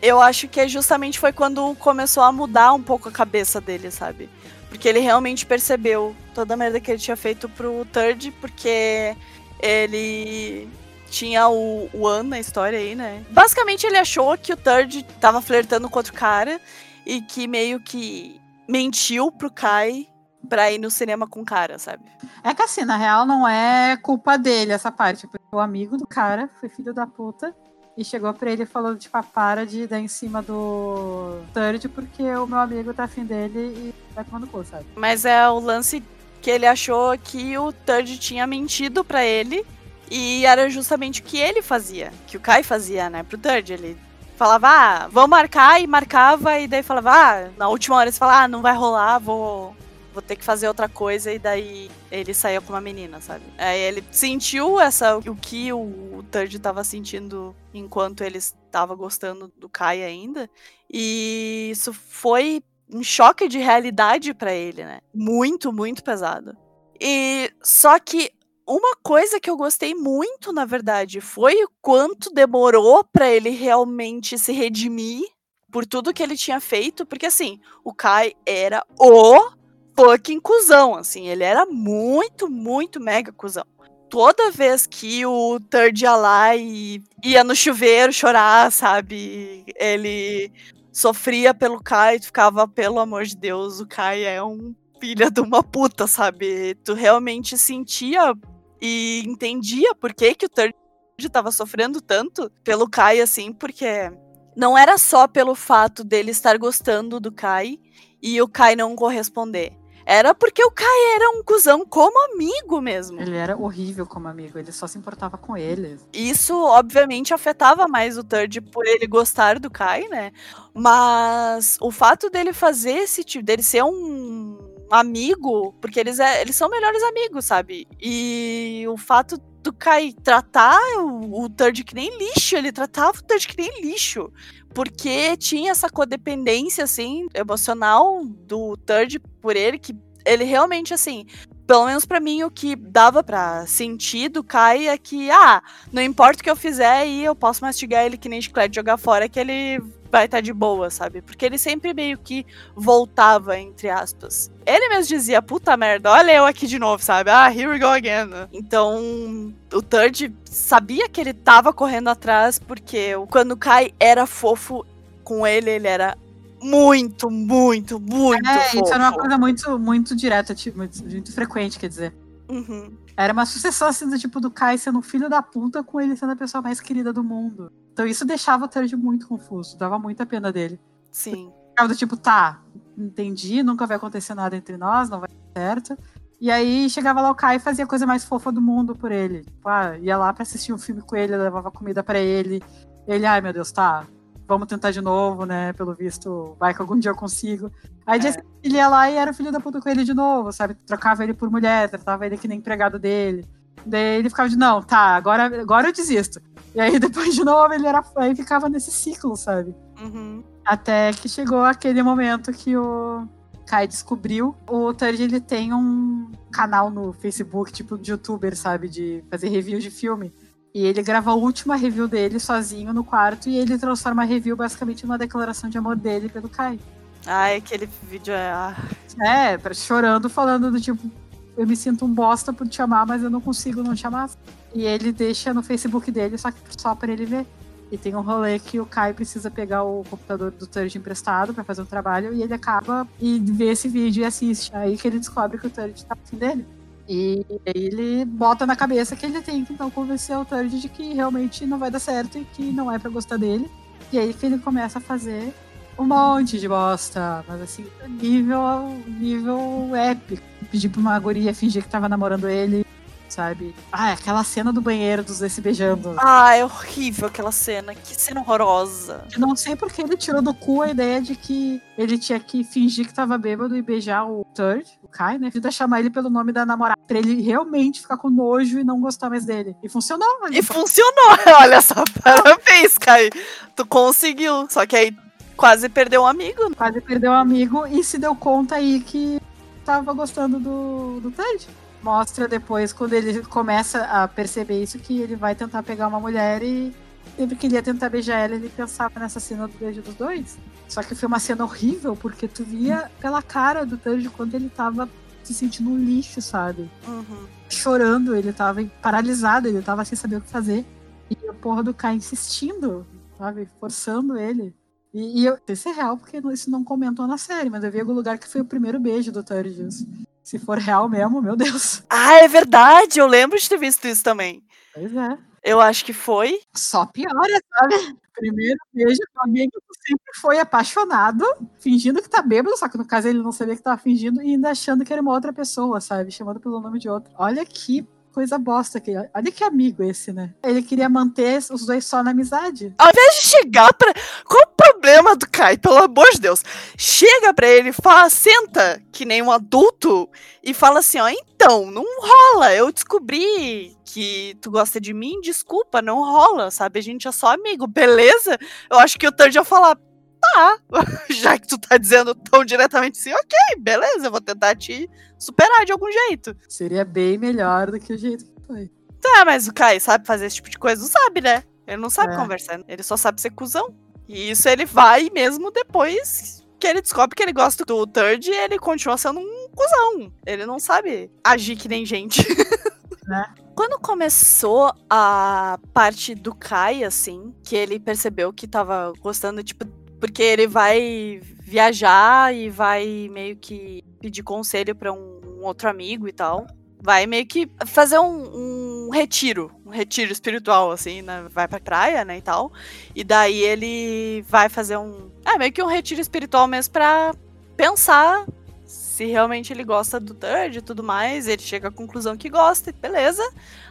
eu acho que justamente foi quando começou a mudar um pouco a cabeça dele, sabe? Porque ele realmente percebeu toda a merda que ele tinha feito pro Third, porque ele tinha o, o An na história aí, né? Basicamente ele achou que o Third tava flertando com outro cara e que meio que mentiu pro Kai pra ir no cinema com o cara, sabe? É que assim, na real não é culpa dele essa parte, porque o amigo do cara foi filho da puta e chegou pra ele e falou, tipo, ah, para de dar em cima do Third, porque o meu amigo tá afim dele e vai tomando cu, sabe? Mas é o lance que ele achou que o Third tinha mentido para ele e era justamente o que ele fazia, que o Kai fazia, né, pro Third. Ele falava, ah, vamos marcar, e marcava, e daí falava, ah, na última hora ele fala, ah, não vai rolar, vou vou ter que fazer outra coisa e daí ele saiu com uma menina, sabe? Aí ele sentiu essa o que o Third estava sentindo enquanto ele estava gostando do Kai ainda. E isso foi um choque de realidade para ele, né? Muito, muito pesado. E só que uma coisa que eu gostei muito, na verdade, foi o quanto demorou para ele realmente se redimir por tudo que ele tinha feito, porque assim, o Kai era o fucking cuzão, assim. Ele era muito, muito mega cuzão. Toda vez que o Third ia lá e ia no chuveiro chorar, sabe? Ele sofria pelo Kai e ficava, pelo amor de Deus, o Kai é um filho de uma puta, sabe? Tu realmente sentia e entendia por que, que o Third estava sofrendo tanto pelo Kai, assim, porque não era só pelo fato dele estar gostando do Kai e o Kai não corresponder. Era porque o Kai era um cuzão como amigo mesmo. Ele era horrível como amigo, ele só se importava com ele. Isso, obviamente, afetava mais o Third por ele gostar do Kai, né? Mas o fato dele fazer esse tipo, dele ser um amigo, porque eles, é, eles são melhores amigos, sabe? E o fato do Kai tratar o, o que nem lixo, ele tratava o Third que nem lixo porque tinha essa codependência, assim, emocional do Third por ele, que ele realmente, assim, pelo menos para mim, o que dava para sentir do Kai é que, ah, não importa o que eu fizer e eu posso mastigar ele que nem chiclete jogar fora, que ele vai estar tá de boa, sabe? Porque ele sempre meio que voltava, entre aspas. Ele mesmo dizia, puta merda, olha eu aqui de novo, sabe? Ah, here we go again. Então, o Third sabia que ele tava correndo atrás, porque quando o Kai era fofo com ele, ele era muito, muito, muito é, fofo. Isso era uma coisa muito, muito direta, tipo, muito, muito frequente, quer dizer. Uhum. Era uma sucessão assim do tipo do Kai sendo um filho da puta com ele sendo a pessoa mais querida do mundo. Então isso deixava o Turd muito confuso, dava muita pena dele. Sim. Ficava do tipo, tá, entendi, nunca vai acontecer nada entre nós, não vai dar certo. E aí chegava lá o Kai e fazia a coisa mais fofa do mundo por ele. Tipo, ah, ia lá pra assistir um filme com ele, levava comida para ele. Ele, ai meu Deus, tá, vamos tentar de novo, né? Pelo visto, vai que algum dia eu consigo. Aí é. ele ia lá e era filho da puta com ele de novo, sabe? Trocava ele por mulher, tratava ele que nem empregado dele. Daí ele ficava de, não, tá, agora, agora eu desisto. E aí depois de novo ele era aí ficava nesse ciclo, sabe? Uhum. Até que chegou aquele momento que o Kai descobriu. O Turd, ele tem um canal no Facebook, tipo de youtuber, sabe? De fazer review de filme. E ele grava a última review dele sozinho no quarto e ele transforma a review basicamente numa declaração de amor dele pelo Kai. Ai, aquele vídeo é. Ah. É, chorando, falando do tipo, eu me sinto um bosta por te amar, mas eu não consigo não te amar. E ele deixa no Facebook dele, só que só pra ele ver. E tem um rolê que o Kai precisa pegar o computador do Turd emprestado para fazer um trabalho e ele acaba e vê esse vídeo e assiste. Aí que ele descobre que o Turd tá afim dele. E aí ele bota na cabeça que ele tem que então convencer o Turd de que realmente não vai dar certo e que não é para gostar dele. E aí que ele começa a fazer um monte de bosta, mas assim, nível, nível épico. Pedir pra uma guria fingir que tava namorando ele sabe? Ah, aquela cena do banheiro dos dois se beijando. Ah, é horrível aquela cena. Que cena horrorosa. Eu não sei porque ele tirou do cu a ideia de que ele tinha que fingir que tava bêbado e beijar o Third, o Kai, né? Tenta chamar ele pelo nome da namorada. Pra ele realmente ficar com nojo e não gostar mais dele. E funcionou. E funcionou. Olha só, parabéns, Kai. Tu conseguiu. Só que aí quase perdeu um amigo. Quase perdeu um amigo e se deu conta aí que tava gostando do, do Ted mostra depois, quando ele começa a perceber isso, que ele vai tentar pegar uma mulher e sempre que ele ia tentar beijar ela, ele pensava nessa cena do beijo dos dois. Só que foi uma cena horrível, porque tu via pela cara do Tanji quando ele tava se sentindo um lixo, sabe? Uhum. Chorando, ele tava paralisado, ele tava sem saber o que fazer. E a porra do Kai insistindo, sabe? Forçando ele. E, e eu, isso é real, porque isso não comentou na série, mas eu vi algum lugar que foi o primeiro beijo do Turgis. Se for real mesmo, meu Deus. Ah, é verdade. Eu lembro de ter visto isso também. Pois é. Eu acho que foi. Só piora, sabe? Primeiro beijo com alguém que sempre foi apaixonado, fingindo que tá bêbado, só que no caso ele não sabia que tava fingindo e ainda achando que era uma outra pessoa, sabe? Chamando pelo nome de outra. Olha que coisa bosta que olha que amigo esse, né? Ele queria manter os dois só na amizade. Ao invés de chegar para qual o problema do Kai, pelo amor de Deus? Chega para ele, fala, senta que nem um adulto e fala assim, ó, então, não rola. Eu descobri que tu gosta de mim, desculpa, não rola, sabe? A gente é só amigo, beleza? Eu acho que o Tandy ia falar, tá, já que tu tá dizendo tão diretamente assim, ok, beleza, eu vou tentar te superar de algum jeito. Seria bem melhor do que o jeito que foi. Tá, mas o Kai sabe fazer esse tipo de coisa? Não sabe, né? Ele não sabe é. conversar, ele só sabe ser cuzão. E isso ele vai mesmo depois que ele descobre que ele gosta do Third e ele continua sendo um cuzão. Ele não sabe agir que nem gente. Né? Quando começou a parte do Kai, assim, que ele percebeu que tava gostando, tipo, porque ele vai viajar e vai meio que pedir conselho para um, um, outro amigo e tal. Vai meio que fazer um, um retiro, um retiro espiritual, assim, né? Vai pra praia, né, e tal. E daí ele vai fazer um. É, meio que um retiro espiritual mesmo pra pensar se realmente ele gosta do Third e tudo mais, ele chega à conclusão que gosta, beleza,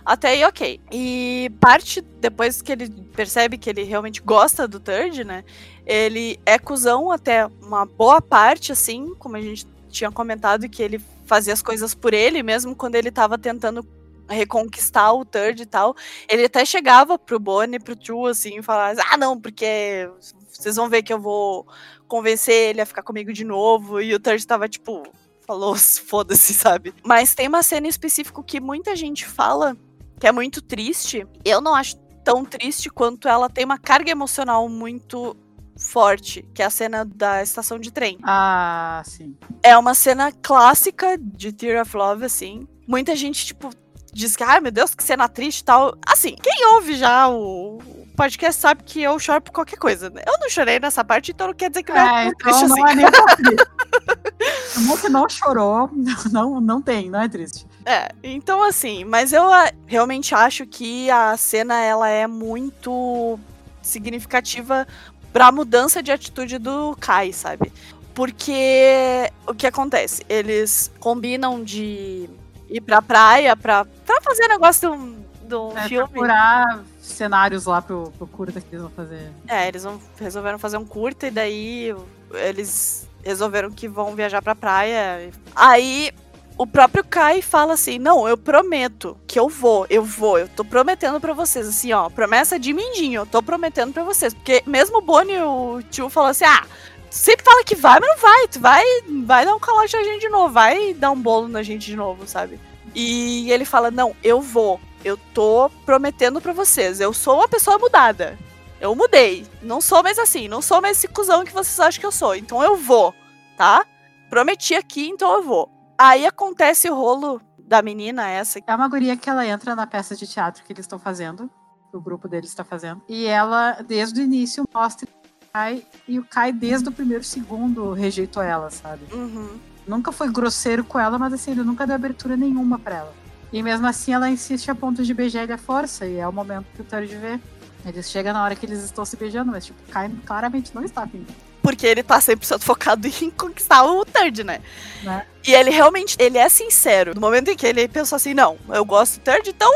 até aí ok. E parte, depois que ele percebe que ele realmente gosta do Third, né, ele é cuzão até uma boa parte, assim, como a gente tinha comentado, que ele fazia as coisas por ele, mesmo quando ele tava tentando reconquistar o Third e tal. Ele até chegava pro Bonnie, pro True, assim, e falava, ah, não, porque vocês vão ver que eu vou convencer ele a ficar comigo de novo. E o Third tava tipo, falou, foda-se, sabe? Mas tem uma cena específica que muita gente fala que é muito triste. Eu não acho tão triste quanto ela tem uma carga emocional muito forte, que é a cena da estação de trem. Ah, sim. É uma cena clássica de Tear of Love, assim. Muita gente, tipo, diz que, ai meu Deus, que cena triste e tal. Assim, quem ouve já o, podcast sabe que eu choro por qualquer coisa. Né? Eu não chorei nessa parte, então não quer dizer que não é, é então triste não assim. É nem triste. que não chorou, não, não tem, não é triste. É, então assim, mas eu ah, realmente acho que a cena ela é muito significativa pra mudança de atitude do Kai, sabe? Porque o que acontece? Eles combinam de ir pra praia pra, pra fazer negócio de um, de um É, filme. procurar cenários lá pro, pro curta que eles vão fazer. É, eles vão, resolveram fazer um curta e daí eles resolveram que vão viajar pra praia. Aí o próprio Kai fala assim: Não, eu prometo que eu vou, eu vou, eu tô prometendo pra vocês, assim, ó, promessa de mindinho, eu tô prometendo pra vocês. Porque mesmo o Bonnie e o tio falam assim: Ah, sempre fala que vai, mas não vai, tu vai, vai dar um calote na gente de novo, vai dar um bolo na gente de novo, sabe? E ele fala: Não, eu vou, eu tô prometendo pra vocês, eu sou uma pessoa mudada. Eu mudei. Não sou mais assim. Não sou mais esse cuzão que vocês acham que eu sou. Então eu vou, tá? Prometi aqui, então eu vou. Aí acontece o rolo da menina essa. É uma guria que ela entra na peça de teatro que eles estão fazendo, que o grupo deles está fazendo. E ela, desde o início, mostra o Kai, e o Kai, desde o primeiro segundo, rejeitou ela, sabe? Uhum. Nunca foi grosseiro com ela, mas assim, ele nunca deu abertura nenhuma pra ela. E mesmo assim, ela insiste a ponto de beijar ele à força, e é o momento que o Turd vê. Eles chegam na hora que eles estão se beijando, mas tipo, o Kai claramente não está afim. Porque ele tá 100% focado em conquistar o Third, né? Né? E ele realmente, ele é sincero. No momento em que ele pensou assim, não, eu gosto do Third, então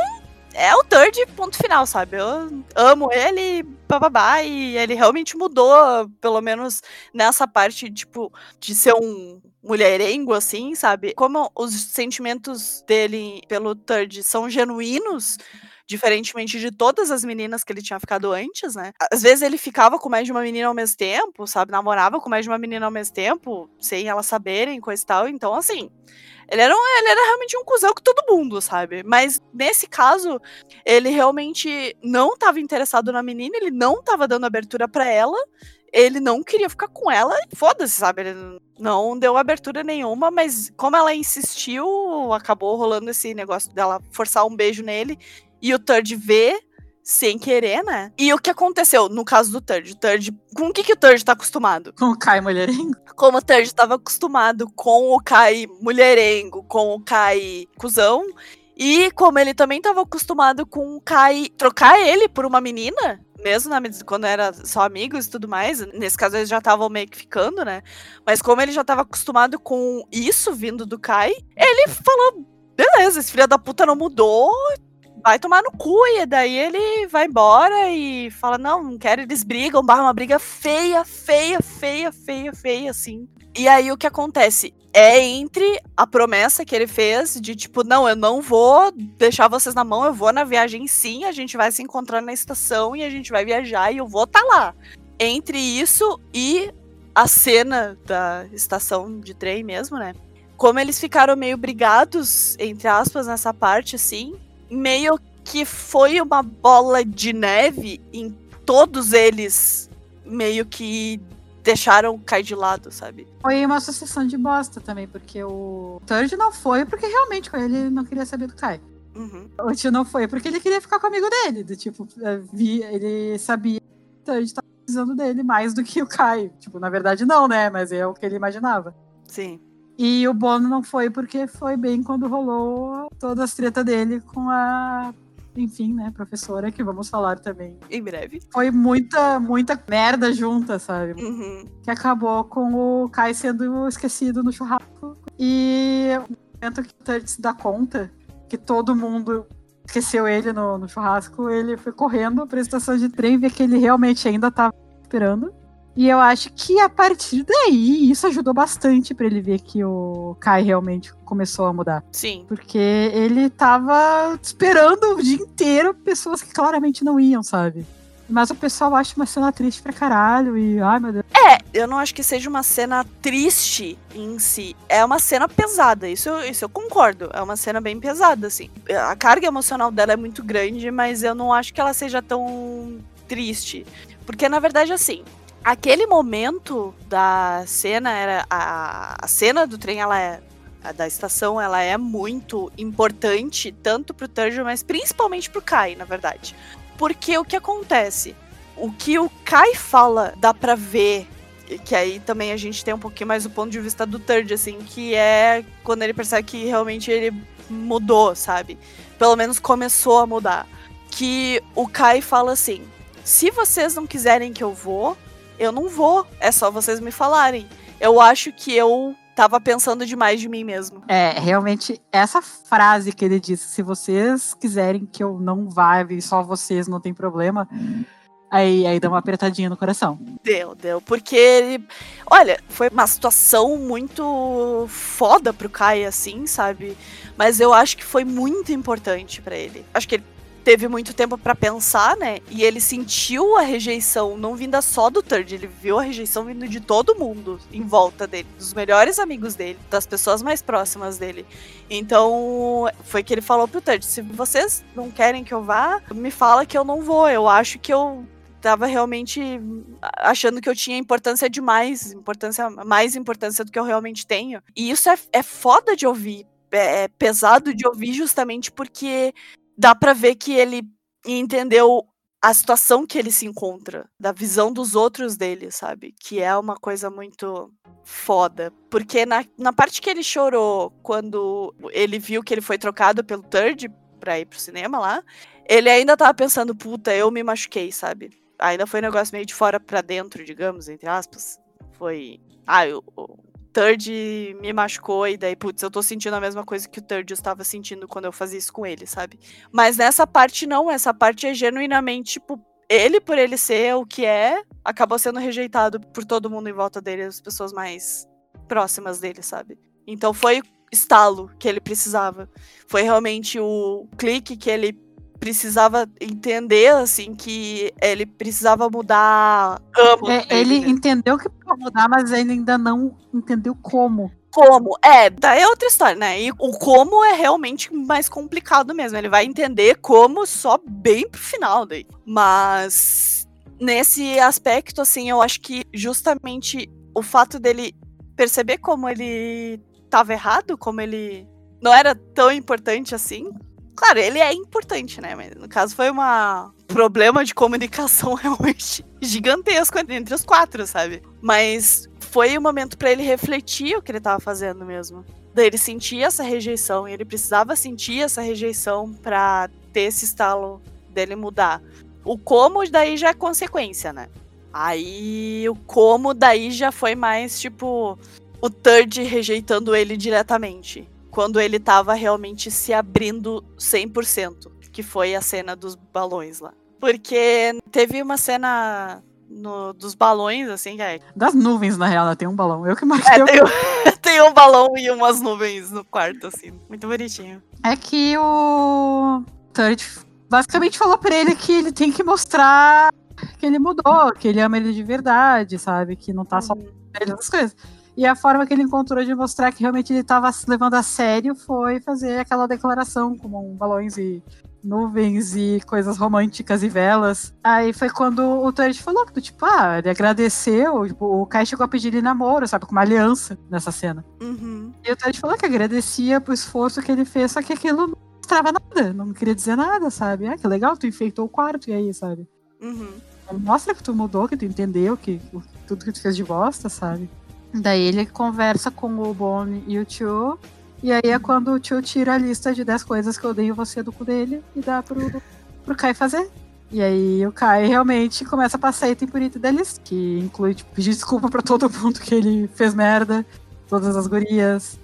é o Third, ponto final, sabe? Eu amo ele, bababá, e ele realmente mudou, pelo menos nessa parte, tipo, de ser um mulherengo, assim, sabe? Como os sentimentos dele pelo Third são genuínos, diferentemente de todas as meninas que ele tinha ficado antes, né? Às vezes ele ficava com mais de uma menina ao mesmo tempo, sabe? Namorava com mais de uma menina ao mesmo tempo, sem elas saberem, coisa e tal. Então, assim, ele era, um, ele era realmente um cuzão com todo mundo, sabe? Mas nesse caso, ele realmente não estava interessado na menina, ele não estava dando abertura para ela. Ele não queria ficar com ela, foda-se, sabe? Ele não deu abertura nenhuma, mas como ela insistiu, acabou rolando esse negócio dela forçar um beijo nele e o Third vê sem querer, né? E o que aconteceu no caso do Third? O Third com o que, que o Third tá acostumado? Com o Kai mulherengo. Como o Third estava acostumado com o Kai mulherengo, com o Kai cuzão, e como ele também estava acostumado com o Kai trocar ele por uma menina, mesmo na, quando era só amigos e tudo mais, nesse caso eles já estavam meio que ficando, né? Mas como ele já estava acostumado com isso vindo do Kai, ele falou: beleza, esse filho da puta não mudou, vai tomar no cu. E daí ele vai embora e fala: Não, não quero. Eles brigam, barra uma briga feia, feia, feia, feia, feia, assim. E aí o que acontece? É entre a promessa que ele fez de tipo, não, eu não vou deixar vocês na mão, eu vou na viagem sim, a gente vai se encontrar na estação e a gente vai viajar e eu vou estar tá lá. Entre isso e a cena da estação de trem mesmo, né? Como eles ficaram meio brigados, entre aspas, nessa parte, assim, meio que foi uma bola de neve em todos eles meio que deixaram cair de lado, sabe? Foi uma sucessão de bosta também, porque o Third não foi porque realmente ele não queria saber do Kai. Uhum. O tio não foi porque ele queria ficar com o amigo dele, do tipo, ele sabia que o Third tava precisando dele mais do que o Kai. Tipo, na verdade não, né? Mas é o que ele imaginava. Sim. E o Bono não foi porque foi bem quando rolou todas as tretas dele com a, enfim, né, professora, que vamos falar também. Em breve. Foi muita, muita merda junta, sabe? Uhum. Que acabou com o Kai sendo esquecido no churrasco. E no momento que o Turd se dá conta que todo mundo esqueceu ele no, no churrasco, ele foi correndo pra estação de trem ver que ele realmente ainda tava esperando. E eu acho que a partir daí isso ajudou bastante para ele ver que o Kai realmente começou a mudar. Sim. Porque ele tava esperando o dia inteiro pessoas que claramente não iam, sabe? Mas o pessoal acha uma cena triste pra caralho e, ai meu Deus. É, eu não acho que seja uma cena triste em si. É uma cena pesada, isso, isso eu concordo. É uma cena bem pesada, assim. A carga emocional dela é muito grande, mas eu não acho que ela seja tão triste. Porque, na verdade, assim, aquele momento da cena era a, a cena do trem ela é da estação ela é muito importante tanto pro Turtle, mas principalmente pro Kai, na verdade. Porque o que acontece? O que o Kai fala dá pra ver que aí também a gente tem um pouquinho mais o ponto de vista do Turd, assim, que é quando ele percebe que realmente ele mudou, sabe? Pelo menos começou a mudar. Que o Kai fala assim: se vocês não quiserem que eu vou, eu não vou. É só vocês me falarem. Eu acho que eu tava pensando demais de mim mesmo. É, realmente, essa frase que ele disse, se vocês quiserem que eu não vá e só vocês não tem problema, aí, aí dá uma apertadinha no coração. Deu, deu. Porque ele. Olha, foi uma situação muito foda pro Kai, assim, sabe? Mas eu acho que foi muito importante para ele. Acho que ele teve muito tempo para pensar, né? E ele sentiu a rejeição não vinda só do Third, ele viu a rejeição vindo de todo mundo em volta dele, dos melhores amigos dele, das pessoas mais próximas dele. Então, foi que ele falou pro Third: se vocês não querem que eu vá, me fala que eu não vou. Eu acho que eu tava realmente achando que eu tinha importância demais, importância, mais importância do que eu realmente tenho. E isso é, é foda de ouvir, é, é pesado de ouvir justamente porque dá para ver que ele entendeu a situação que ele se encontra, da visão dos outros dele, sabe? Que é uma coisa muito foda. Porque na, na parte que ele chorou quando ele viu que ele foi trocado pelo Third pra ir pro cinema lá, ele ainda tava pensando, puta, eu me machuquei, sabe? Ainda foi um negócio meio de fora para dentro, digamos, entre aspas. Foi. Ah, eu, Third me machucou e daí, putz, eu tô sentindo a mesma coisa que o Third estava sentindo quando eu fazia isso com ele, sabe? Mas nessa parte não, essa parte é genuinamente, tipo, ele, por ele ser o que é, acabou sendo rejeitado por todo mundo em volta dele, as pessoas mais próximas dele, sabe? Então foi estalo que ele precisava. Foi realmente o clique que ele precisava entender, assim, que ele precisava mudar ramo. É, ele né? entendeu que precisava mudar, mas ele ainda não entendeu como. Como? É, daí é outra história, né? E o como é realmente mais complicado mesmo. Ele vai entender como só bem pro final daí. Mas nesse aspecto, assim, eu acho que justamente o fato dele perceber como ele tava errado, como ele não era tão importante assim, Claro, ele é importante, né? Mas no caso foi um problema de comunicação realmente gigantesco entre os quatro, sabe? Mas foi o um momento para ele refletir o que ele tava fazendo mesmo. Daí ele sentia essa rejeição e ele precisava sentir essa rejeição para ter esse estalo dele mudar. O como daí já é consequência, né? Aí o como daí já foi mais tipo o Third rejeitando ele diretamente quando ele tava realmente se abrindo 100%, que foi a cena dos balões lá. Porque teve uma cena no, dos balões, assim, é... Das nuvens, na real, né? tem um balão. Eu que marquei. É, tem, um, tem um balão e umas nuvens no quarto, assim. Muito bonitinho. É que o Turret basicamente falou pra ele que ele tem que mostrar que ele mudou, que ele ama ele de verdade, sabe? Que não tá só uhum. essas coisas. E a forma que ele encontrou de mostrar que realmente ele estava se levando a sério foi fazer aquela declaração com balões e nuvens e coisas românticas e velas. Aí foi quando o Turret falou que, tipo, ah, ele agradeceu, tipo, o Kai chegou a pedir ele namoro, sabe, com uma aliança nessa cena. Uhum. E o Turret falou que agradecia pro esforço que ele fez, só que aquilo não mostrava nada, não queria dizer nada, sabe? Ah, que legal, tu enfeitou o quarto, e aí, sabe? Uhum. Mostra que tu mudou, que tu entendeu, que tudo que tu fez de bosta, sabe? Daí ele conversa com o Bone e o Tio. E aí é quando o Tio tira a lista de 10 coisas que eu odeio você do cu dele e dá pro, pro Kai fazer. E aí o Kai realmente começa a passar item por item da lista, que inclui tipo, pedir desculpa pra todo mundo que ele fez merda, todas as gurias,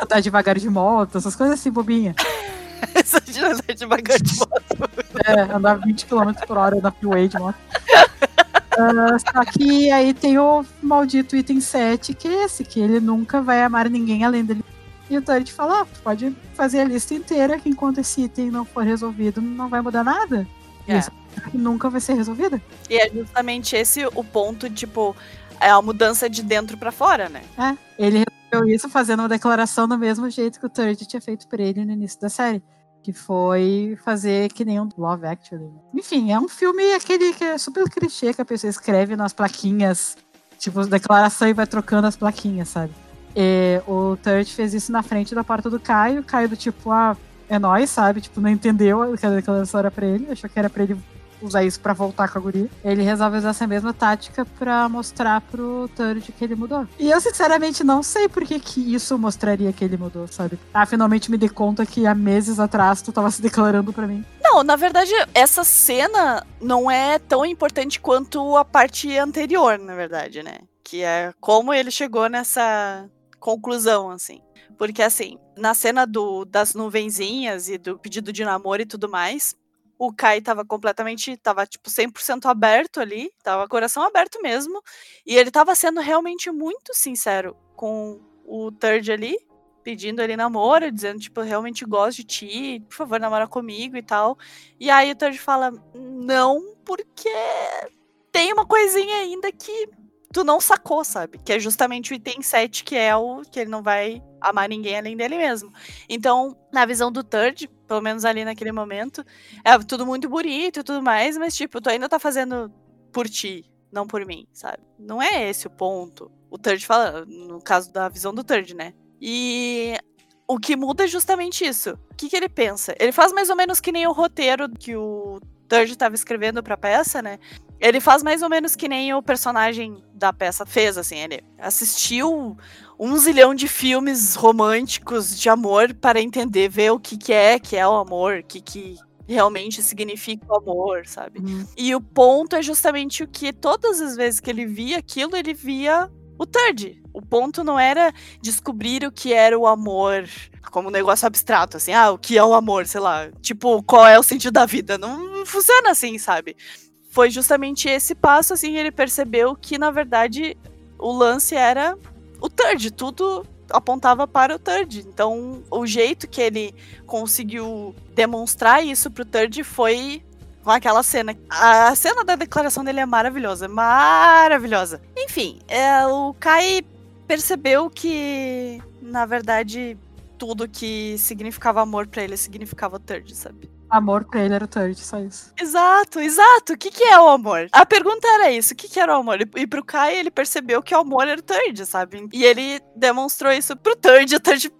andar devagar de moto, essas coisas assim, bobinha. Essa de andar devagar de moto. É, andar 20 km por hora na freeway de moto. Uh, só que aí tem o maldito item 7, que é esse, que ele nunca vai amar ninguém além dele. E o Turret fala, ah, pode fazer a lista inteira, que enquanto esse item não for resolvido, não vai mudar nada. É. Isso nunca vai ser resolvida. E é justamente esse o ponto, tipo, é a mudança de dentro para fora, né? É, ele resolveu isso fazendo uma declaração do mesmo jeito que o Turret tinha feito por ele no início da série que foi fazer que nem um Love Actually. Enfim, é um filme aquele que é super clichê que a pessoa escreve nas plaquinhas, tipo, declaração e vai trocando as plaquinhas, sabe? E o Turt fez isso na frente da porta do Caio, Caio do tipo, ah, é nóis, sabe? Tipo, não entendeu que a declaração era pra ele, achou que era pra ele usar isso para voltar com a guria. Ele resolve usar essa mesma tática para mostrar pro Turd que ele mudou. E eu, sinceramente, não sei por que, que isso mostraria que ele mudou, sabe? Ah, finalmente me dei conta que há meses atrás tu tava se declarando para mim. Não, na verdade, essa cena não é tão importante quanto a parte anterior, na verdade, né? Que é como ele chegou nessa conclusão, assim. Porque, assim, na cena do, das nuvenzinhas e do pedido de namoro e tudo mais, o Kai tava completamente, tava tipo 100% aberto ali, tava coração aberto mesmo, e ele tava sendo realmente muito sincero com o Third ali, pedindo ele namoro, dizendo tipo, realmente gosto de ti, por favor, namora comigo e tal. E aí o Third fala: "Não, porque tem uma coisinha ainda que tu não sacou, sabe? Que é justamente o item 7, que é o que ele não vai amar ninguém além dele mesmo. Então, na visão do Third, pelo menos ali naquele momento, é tudo muito bonito e tudo mais, mas tipo, tu ainda tá fazendo por ti, não por mim, sabe? Não é esse o ponto. O Third fala, no caso da visão do Third, né? E o que muda é justamente isso. O que, que ele pensa? Ele faz mais ou menos que nem o roteiro que o Third estava escrevendo pra peça, né? Ele faz mais ou menos que nem o personagem da peça fez, assim. Ele assistiu um zilhão de filmes românticos de amor para entender, ver o que, que é que é o amor, o que, que realmente significa o amor, sabe? Uhum. E o ponto é justamente o que todas as vezes que ele via aquilo, ele via o third. O ponto não era descobrir o que era o amor como um negócio abstrato, assim, ah, o que é o amor, sei lá, tipo, qual é o sentido da vida. Não funciona assim, sabe? Foi justamente esse passo, assim, ele percebeu que, na verdade, o lance era o third, tudo apontava para o third. Então, o jeito que ele conseguiu demonstrar isso pro third foi com aquela cena. A cena da declaração dele é maravilhosa, maravilhosa. Enfim, é, o Kai percebeu que, na verdade, tudo que significava amor para ele significava third, sabe? Amor pra ele era o third, só isso. Exato, exato. O que, que é o amor? A pergunta era isso: o que, que era o amor? E pro Kai, ele percebeu que o amor era o third, sabe? E ele demonstrou isso pro third, o third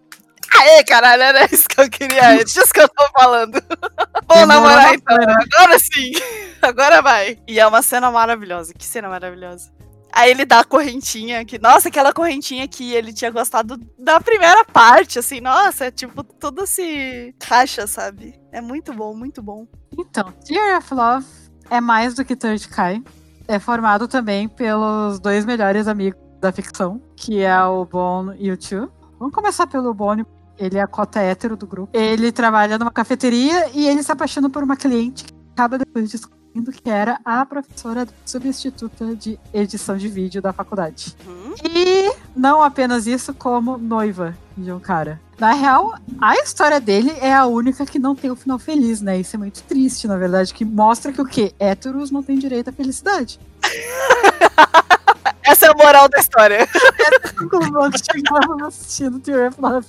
Aê, caralho, era isso que eu queria, é disso que eu tô falando. Vou namorar então, agora sim. Agora vai. E é uma cena maravilhosa. Que cena maravilhosa. Aí ele dá a correntinha, que, nossa, aquela correntinha que ele tinha gostado da primeira parte, assim, nossa, é tipo, tudo se caixa, sabe? É muito bom, muito bom. Então, Tear of Love é mais do que Third Kai. É formado também pelos dois melhores amigos da ficção, que é o Bon e o Chu. Vamos começar pelo Bon, ele é a cota hétero do grupo. Ele trabalha numa cafeteria e ele se apaixona por uma cliente que acaba depois descobrindo que era a professora substituta de edição de vídeo da faculdade. Uhum. E não apenas isso, como noiva de um cara. Na real, a história dele é a única que não tem o um final feliz, né? Isso é muito triste, na verdade, que mostra que o quê? Héteros não têm direito à felicidade. Essa é a moral da história. Essa é a conclusão que chegamos assistindo Theory of Love.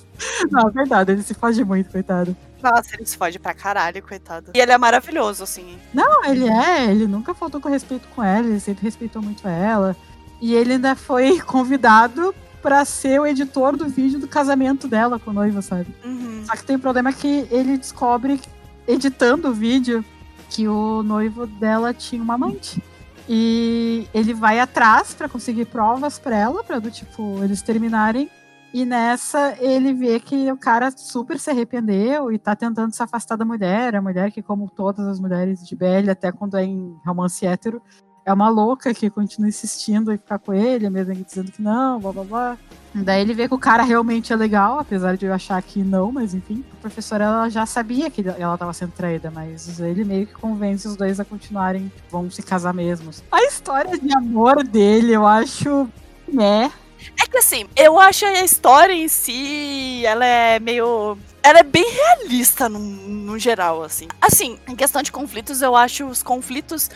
Não, é verdade, ele se foge muito, coitado. Nossa, ele se fode pra caralho, coitado. E ele é maravilhoso, assim. Não, ele é. Ele nunca faltou com respeito com ela, ele sempre respeitou muito ela. E ele ainda foi convidado para ser o editor do vídeo do casamento dela com o noivo, sabe? Uhum. Só que tem um problema que ele descobre, editando o vídeo, que o noivo dela tinha uma amante. E ele vai atrás para conseguir provas para ela, para do tipo eles terminarem. E nessa ele vê que o cara super se arrependeu e tá tentando se afastar da mulher. A mulher que, como todas as mulheres de BL, até quando é em romance hétero, é uma louca que continua insistindo em ficar com ele, mesmo ele dizendo que não, blá blá blá. Daí ele vê que o cara realmente é legal, apesar de eu achar que não, mas enfim. A professora ela já sabia que ela estava sendo traída, mas ele meio que convence os dois a continuarem, vão se casar mesmo. A história de amor dele, eu acho. né é que assim, eu acho a história em si, ela é meio. Ela é bem realista no, no geral, assim. Assim, em questão de conflitos, eu acho os conflitos,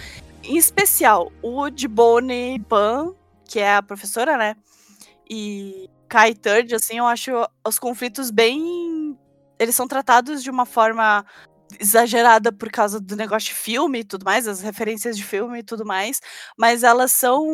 em especial, o de Bonnie Pan, que é a professora, né? E Kai Third, assim, eu acho os conflitos bem. Eles são tratados de uma forma exagerada por causa do negócio de filme e tudo mais, as referências de filme e tudo mais, mas elas são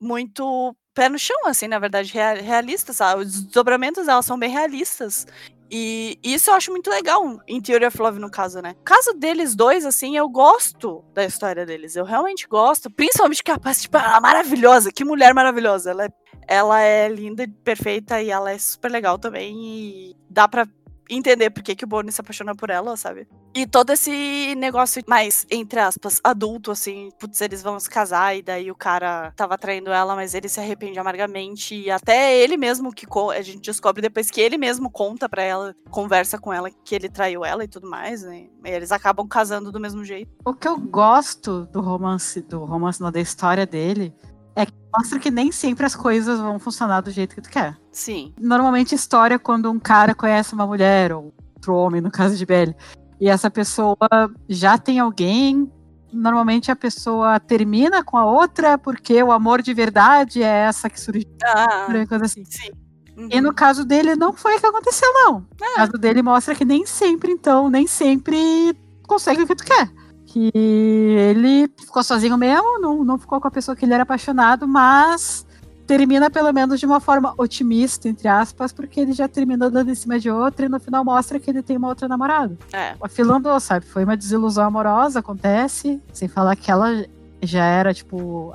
muito pé no chão, assim, na verdade, realistas, sabe? Os desdobramentos, elas são bem realistas. E isso eu acho muito legal em Theory of Love, no caso, né? Caso deles dois, assim, eu gosto da história deles. Eu realmente gosto. Principalmente que a Paz, tipo, ela é maravilhosa. Que mulher maravilhosa. Ela é, ela é linda, perfeita e ela é super legal também. E dá pra entender por que, que o Bonnie se apaixona por ela, sabe? E todo esse negócio mais, entre aspas, adulto, assim, putz, eles vão se casar e daí o cara tava traindo ela, mas ele se arrepende amargamente. E até ele mesmo que a gente descobre depois que ele mesmo conta pra ela, conversa com ela que ele traiu ela e tudo mais, né? E eles acabam casando do mesmo jeito. O que eu gosto do romance, do romance, não, da história dele, é que mostra que nem sempre as coisas vão funcionar do jeito que tu quer. Sim. Normalmente, história quando um cara conhece uma mulher, ou outro homem, no caso de Belly, e essa pessoa já tem alguém, normalmente a pessoa termina com a outra porque o amor de verdade é essa que surgiu. Ah, coisa assim. sim. E Uhum. no caso dele, não foi o que aconteceu, não. É. No caso dele mostra que nem sempre, então, nem sempre consegue o que tu quer. Que ele ficou sozinho mesmo, não, não ficou com a pessoa que ele era apaixonado, mas termina pelo menos de uma forma otimista, entre aspas, porque ele já terminou dando em cima de outra e no final mostra que ele tem uma outra namorada. É. A fila andou, sabe? Foi uma desilusão amorosa, acontece. Sem falar que ela já era, tipo.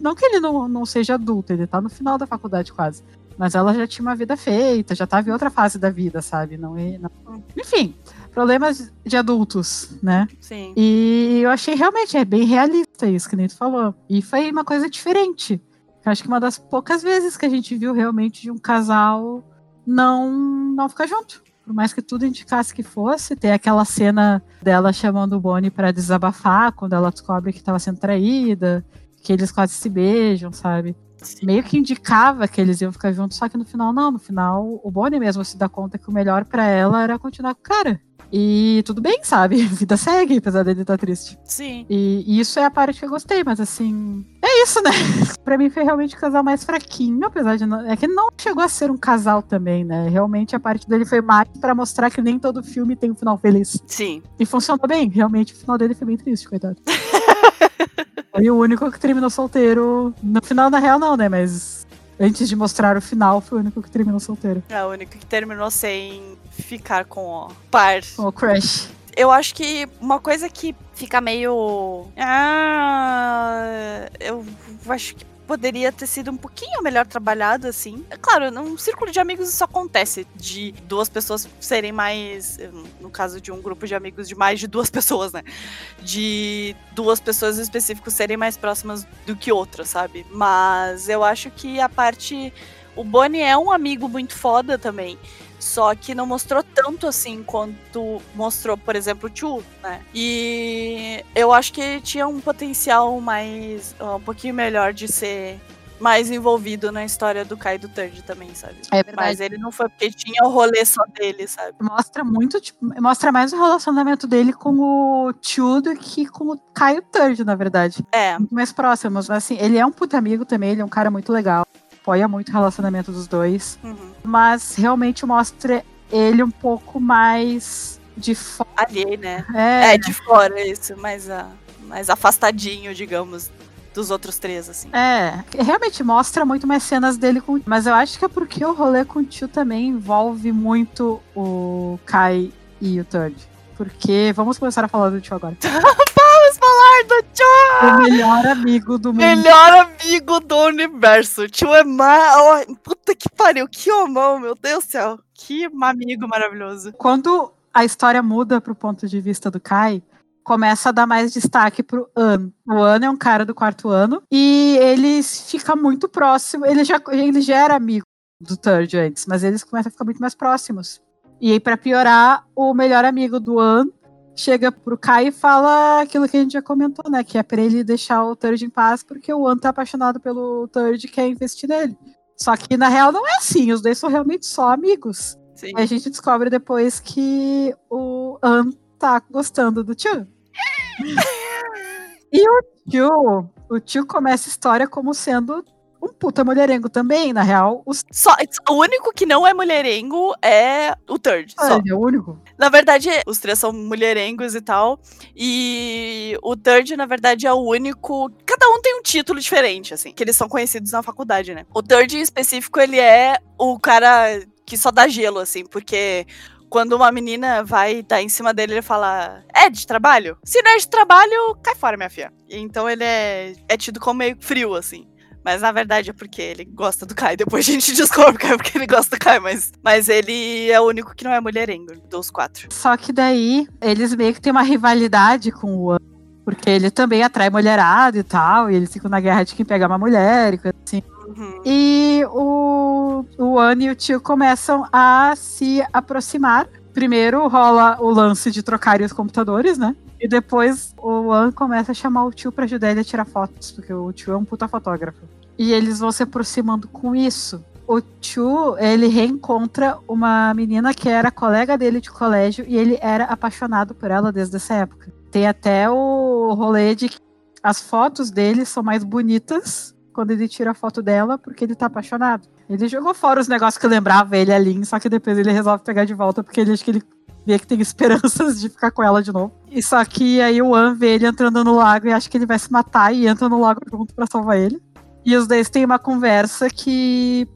Não que ele não, não seja adulto, ele tá no final da faculdade quase. Mas ela já tinha uma vida feita, já tava em outra fase da vida, sabe? Não, é- não- Enfim, problemas de adultos, né? Sim. E eu achei realmente, é bem realista isso que nem tu falou. E foi uma coisa diferente. Eu acho que uma das poucas vezes que a gente viu realmente de um casal não, não ficar junto. Por mais que tudo indicasse que fosse, tem aquela cena dela chamando o Bonnie pra desabafar quando ela descobre que estava sendo traída, que eles quase se beijam, sabe? Sim. Meio que indicava que eles iam ficar juntos, só que no final não. No final, o Bonnie mesmo se dá conta que o melhor pra ela era continuar com o cara. E tudo bem, sabe? A vida segue, apesar dele estar triste. Sim. E, e isso é a parte que eu gostei, mas assim. É isso, né? pra mim foi realmente o casal mais fraquinho, apesar de não. É que não chegou a ser um casal também, né? Realmente a parte dele foi mais pra mostrar que nem todo filme tem um final feliz. Sim. E funcionou bem, realmente o final dele foi bem triste, coitado. foi o único que terminou solteiro. No final, na real, não, né? Mas antes de mostrar o final, foi o único que terminou solteiro. É o único que terminou sem ficar com o par. Com o Crash. Eu acho que uma coisa que fica meio. Ah, eu acho que poderia ter sido um pouquinho melhor trabalhado, assim. É claro, num círculo de amigos isso acontece, de duas pessoas serem mais. No caso de um grupo de amigos de mais de duas pessoas, né? De duas pessoas em específico serem mais próximas do que outras, sabe? Mas eu acho que a parte. O Bonnie é um amigo muito foda também. Só que não mostrou tanto assim quanto mostrou, por exemplo, o Chu, né? E eu acho que tinha um potencial mais. um pouquinho melhor de ser mais envolvido na história do Kai do Turd também, sabe? É verdade. Mas ele não foi porque tinha o rolê só dele, sabe? Mostra muito, tipo, mostra mais o relacionamento dele com o Tio do que com o Caio Turd, na verdade. É, Muito mais próximos. Mas assim, ele é um puta amigo também, ele é um cara muito legal. Apoia muito o relacionamento dos dois. uhum. Mas realmente mostra ele um pouco mais de fora. ali, né? É, É, de fora isso, mais, a, mais afastadinho, digamos, dos outros três, assim. É, realmente mostra muito mais cenas dele com. Mas eu acho que é porque o rolê com o tio também envolve muito o Kai e o Turd. Porque vamos começar a falar do tio agora. Do Tio! O melhor amigo do mundo. Melhor amigo do universo. Tio é ma... oh, puta que pariu, que homão, meu Deus do céu. Que amigo maravilhoso. Quando a história muda pro ponto de vista do Kai, começa a dar mais destaque pro An. O An é um cara do quarto ano e ele fica muito próximo. Ele já, ele já era amigo do Third antes, mas eles começam a ficar muito mais próximos. E aí, pra piorar, o melhor amigo do An chega pro Kai e fala aquilo que a gente já comentou, né? Que é pra ele deixar o Third em paz, porque o An tá apaixonado pelo Third e quer investir nele. Só que na real não é assim, os dois são realmente só amigos. Sim. A gente descobre depois que o An tá gostando do tio. e o tio, o tio começa a história como sendo um puta mulherengo também, na real. Os Só, o único que não é mulherengo é o Third. Ele é o único. Na verdade, os três são mulherengos e tal. E o Third, na verdade, é o único. Cada um tem um título diferente, assim, que eles são conhecidos na faculdade, né? O Third, em específico, ele é o cara que só dá gelo, assim, porque. Quando uma menina vai dar em cima dele, ele fala: É de trabalho? Se não é de trabalho, cai fora, minha filha. Então ele é, é tido como meio frio, assim. Mas na verdade é porque ele gosta do Kai. Depois a gente descobre que é porque ele gosta do Kai. Mas, mas ele é o único que não é mulherengo dos quatro. Só que daí eles meio que têm uma rivalidade com o An. Porque ele também atrai mulherada e tal. E eles ficam na guerra de quem pega uma mulher e coisa assim. Uhum. E o, o An e o tio começam a se aproximar. Primeiro rola o lance de trocarem os computadores, né? E depois o An começa a chamar o tio pra ajudar ele a tirar fotos, porque o tio é um puta fotógrafo. E eles vão se aproximando com isso. O tio, ele reencontra uma menina que era colega dele de colégio e ele era apaixonado por ela desde essa época. Tem até o rolê de que as fotos dele são mais bonitas quando ele tira a foto dela, porque ele tá apaixonado. Ele jogou fora os negócios que lembrava ele ali, só que depois ele resolve pegar de volta, porque ele acha que ele vê que tem esperanças de ficar com ela de novo. E só que aí o An vê ele entrando no lago e acha que ele vai se matar e entra no lago junto pra salvar ele. E os dois têm uma conversa que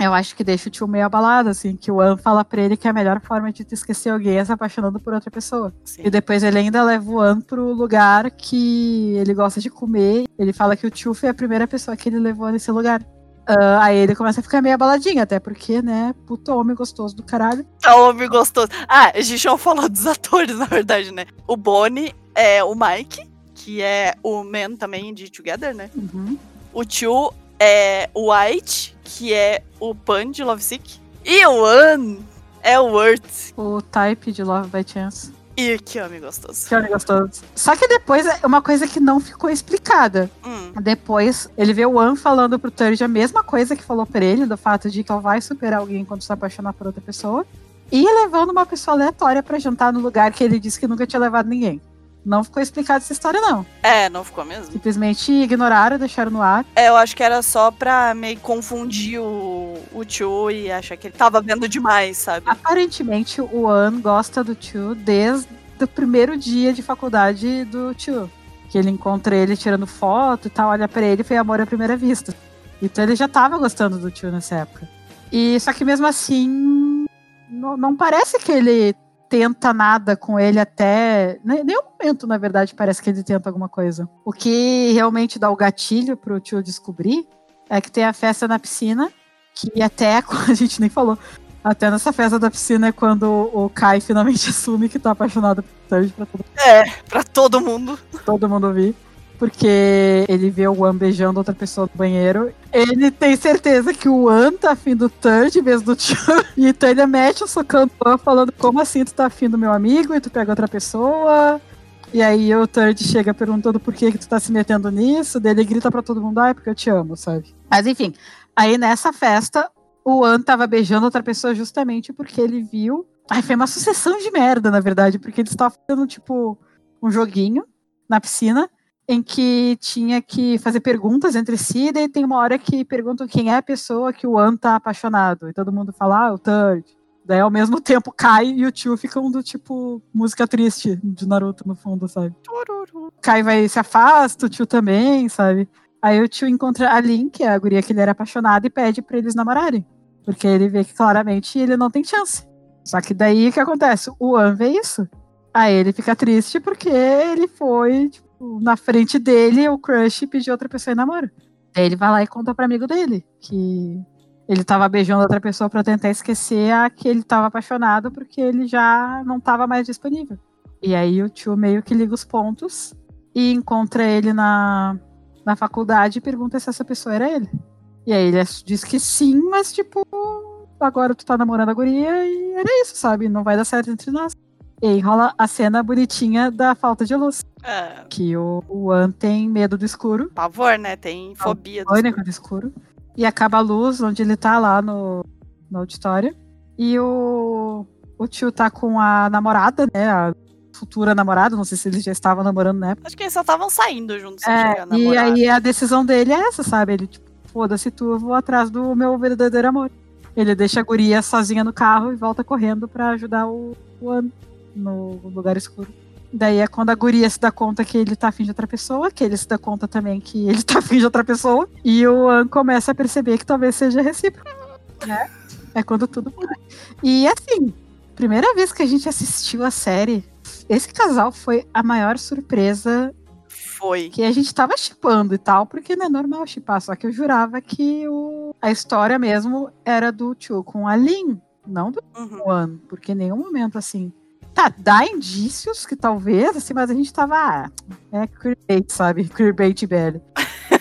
eu acho que deixa o tio meio abalado, assim, que o An fala pra ele que a melhor forma de te esquecer alguém é se apaixonando por outra pessoa. Sim. E depois ele ainda leva o An pro lugar que ele gosta de comer. Ele fala que o tio foi a primeira pessoa que ele levou nesse lugar. Ah, aí ele começa a ficar meio abaladinho, até porque, né, puto homem gostoso do caralho. Um homem gostoso. Ah, a gente não falou dos atores, na verdade, né? O Bonnie é o Mike, que é o Man também de Together, né? Uhum. O tio é o White, que é o Pan de Lovesick. E o An é o Worth. O type de Love by Chance. E que homem gostoso. Que homem gostoso. Só que depois é uma coisa que não ficou explicada. Hum, Depois, ele vê o An falando pro Turd a mesma coisa que falou pra ele, do fato de que ele vai superar alguém quando se apaixonar por outra pessoa. E levando uma pessoa aleatória pra jantar no lugar que ele disse que nunca tinha levado ninguém. Não ficou explicada essa história, não. é, não ficou mesmo? Simplesmente ignoraram, deixaram no ar. É, eu acho que era só pra meio confundir o, o tio e achar que ele tava vendo demais, sabe? Aparentemente, o An gosta do Tio desde o primeiro dia de faculdade do Tio. Que ele encontra ele tirando foto e tal, olha pra ele, foi amor à primeira vista. Então ele já tava gostando do Tio nessa época. E só que mesmo assim, não, não parece que ele tenta nada com ele até. nem- Nenhum momento, na verdade, parece que ele tenta alguma coisa. O que realmente dá o gatilho pro tio descobrir é que tem a festa na piscina, que até a gente nem falou. Até nessa festa da piscina é quando o Kai finalmente assume que tá apaixonado por Third pra todo, É, pra todo mundo. todo mundo ouvir. Porque ele vê o Wan beijando outra pessoa no banheiro. Ele tem certeza que o Wan tá afim do Third em vez do. E então ele mete o socando o Wan falando como assim tu tá afim do meu amigo e tu pega outra pessoa. E aí o Third chega perguntando por que, que tu tá se metendo nisso. Daí ele grita pra todo mundo, ai, porque eu te amo, sabe? Mas enfim, aí nessa festa, o An tava beijando outra pessoa justamente porque ele viu. Ai, foi uma sucessão de merda, na verdade, porque eles estavam fazendo, tipo, um joguinho na piscina em que tinha que fazer perguntas entre si, e daí tem uma hora que perguntam quem é a pessoa que o An tá apaixonado. E todo mundo fala, ah, o Third. Daí ao mesmo tempo Kai e o tio ficam do tipo música triste de Naruto no fundo, sabe? Kai vai se afasta, o tio também, sabe? Aí o tio encontra a Lin, que é a guria que ele era apaixonado, e pede pra eles namorarem. Porque ele vê que claramente ele não tem chance. Só que daí o que acontece? O An vê isso. Aí ele fica triste porque ele foi, tipo, na frente dele, o crush pediu outra pessoa em namoro. Aí ele vai lá e conta pro amigo dele que ele tava beijando outra pessoa pra tentar esquecer a que ele tava apaixonado porque ele já não tava mais disponível. E aí o tio meio que liga os pontos e encontra ele na, na faculdade e pergunta se essa pessoa era ele. E aí ele diz que sim, mas tipo, agora tu tá namorando a guria e era isso, sabe? Não vai dar certo entre nós. E aí rola a cena bonitinha da falta de luz. É, Que o, o An tem medo do escuro, pavor, né? Tem fobia. do pânico do escuro. E acaba a luz onde ele tá lá no, no auditório. E o, o tio tá com a namorada, né? A futura namorada, não sei se eles já estavam namorando na época. Acho que eles só estavam saindo juntos. É, e aí a decisão dele é essa, sabe? Ele, tipo, foda-se tu, eu vou atrás do meu verdadeiro amor. Ele deixa a guria sozinha no carro e volta correndo pra ajudar o, o An no lugar escuro. Daí é quando a guria se dá conta que ele tá afim de outra pessoa, que ele se dá conta também que ele tá afim de outra pessoa, e o An começa a perceber que talvez seja recíproco. Né? É quando tudo muda. E assim, primeira vez que a gente assistiu a série, esse casal foi a maior surpresa Foi. Que a gente tava chipando e tal, porque não é normal chipar, só que eu jurava que o, a história mesmo era do Tio com a Lin, não do Uhum. Juan, porque em nenhum momento assim. Tá, dá indícios que talvez, assim, mas a gente tava. Ah, é queerbait, sabe? Queerbait BL.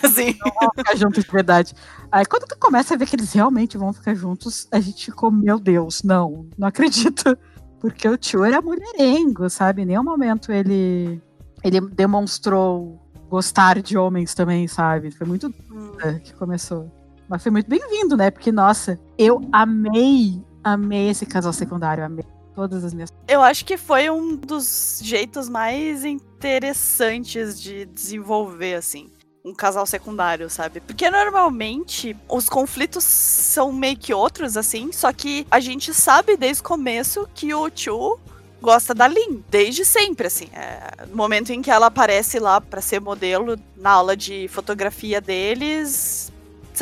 Assim. Vão ficar juntos de verdade. Aí quando tu começa a ver que eles realmente vão ficar juntos, a gente ficou, meu Deus, não, não acredito. Porque o tio era mulherengo, sabe? Em nenhum momento ele, ele demonstrou gostar de homens também, sabe? Foi muito Hum. é, que começou. Mas foi muito bem-vindo, né? Porque, nossa, eu amei, amei esse casal secundário, amei todas as minhas. Eu acho que foi um dos jeitos mais interessantes de desenvolver, assim. Um casal secundário, sabe? Porque normalmente os conflitos são meio que outros, assim, só que a gente sabe desde o começo que o Chu gosta da Lin, desde sempre, assim. É, no momento em que ela aparece lá pra ser modelo na aula de fotografia deles,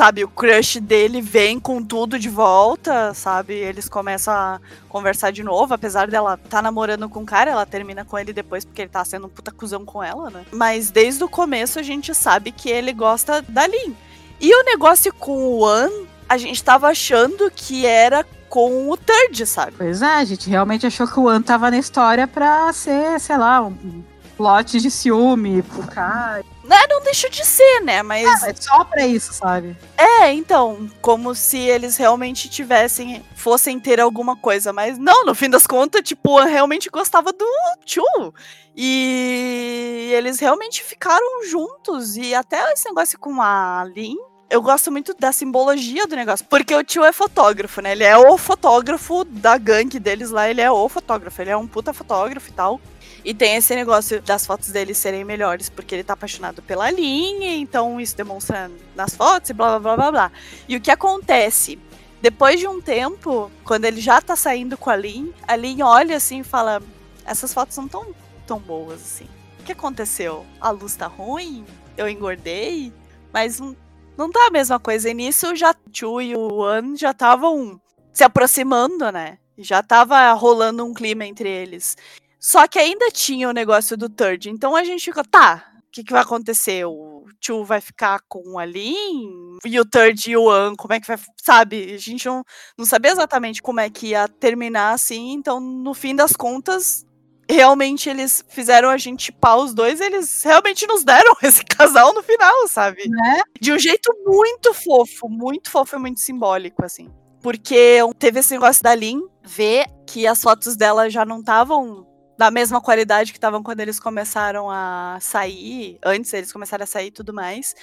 sabe, o crush dele vem com tudo de volta, sabe? Eles começam a conversar de novo, apesar dela tá namorando com o cara, ela termina com ele depois porque ele tá sendo um puta cuzão com ela, né? Mas desde o começo a gente sabe que ele gosta da Lin. E o negócio com o An, a gente tava achando que era com o Third, sabe? Pois é, a gente realmente achou que o An tava na história pra ser, sei lá, um plot de ciúme pro cara. Né, Não deixa de ser, né? Mas É só pra isso, sabe? É, então, como se eles realmente tivessem, fossem ter alguma coisa, mas não, no fim das contas, tipo, eu realmente gostava do Chu. E eles realmente ficaram juntos, e até esse negócio com a Lin, eu gosto muito da simbologia do negócio, porque o tio é fotógrafo, né? Ele é o fotógrafo da gangue deles lá, ele é o fotógrafo, ele é um puta fotógrafo e tal. E tem esse negócio das fotos dele serem melhores, porque ele tá apaixonado pela linha, então isso demonstra nas fotos e blá blá blá blá blá. E o que acontece? Depois de um tempo, quando ele já tá saindo com a Lin, a Lin olha assim e fala: Essas fotos não tão, tão boas assim. O que aconteceu? A luz tá ruim? Eu engordei? Mas não, não tá a mesma coisa. E nisso já Chu e o An já estavam se aproximando, né? Já tava rolando um clima entre eles. Só que ainda tinha o negócio do Third. Então a gente ficou, tá, o que, que vai acontecer? O Chu vai ficar com a Lin? E o Third e o An, como é que vai. Sabe? A gente não, não sabia exatamente como é que ia terminar assim. Então, no fim das contas, realmente eles fizeram a gente chipar os dois. Eles realmente nos deram esse casal no final, sabe? Né? De um jeito muito fofo, muito fofo e muito simbólico, assim. Porque teve esse negócio da Lin ver que as fotos dela já não estavam da mesma qualidade que estavam quando eles começaram a sair, antes eles começaram a sair e tudo mais.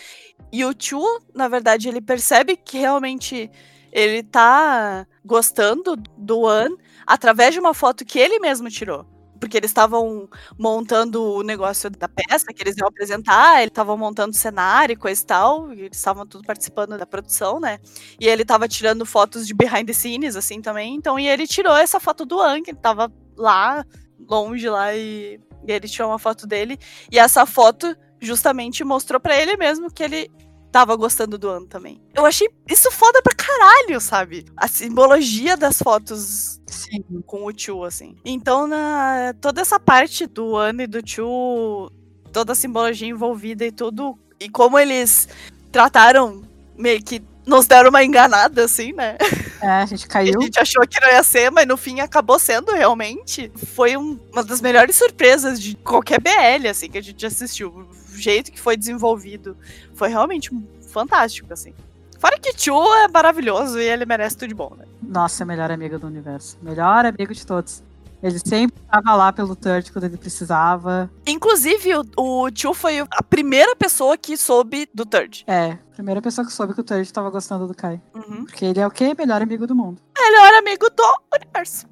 E o Chu, na verdade, ele percebe que realmente ele tá gostando do An através de uma foto que ele mesmo tirou. Porque eles estavam montando o negócio da peça que eles iam apresentar, eles estavam montando cenário e coisa e tal, e eles estavam tudo participando da produção, né? E ele tava tirando fotos de behind the scenes, assim, também. Então, e ele tirou essa foto do An, que ele tava lá longe lá e, e ele tirou uma foto dele. E essa foto justamente mostrou para ele mesmo que ele tava gostando do ano também. Eu achei isso foda pra caralho, sabe? A simbologia das fotos Sim. com o Chu, assim. Então, na, toda essa parte do ano e do Chu, toda a simbologia envolvida e tudo, e como eles trataram meio que nos deram uma enganada, assim, né? É, a gente caiu. A gente achou que não ia ser, mas no fim acabou sendo realmente. Foi um- uma das melhores surpresas de qualquer BL, assim, que a gente assistiu. O jeito que foi desenvolvido foi realmente fantástico, assim. Fora que Chu é maravilhoso e ele merece tudo de bom, né? Nossa, melhor amigo do universo. Melhor amigo de todos. Ele sempre estava lá pelo Turt quando ele precisava. Inclusive, o, o Chu foi a primeira pessoa que soube do Third. É, primeira pessoa que soube que o Turt estava gostando do Kai. Uhum. Porque ele é o quê? Melhor amigo do mundo. Melhor amigo do universo.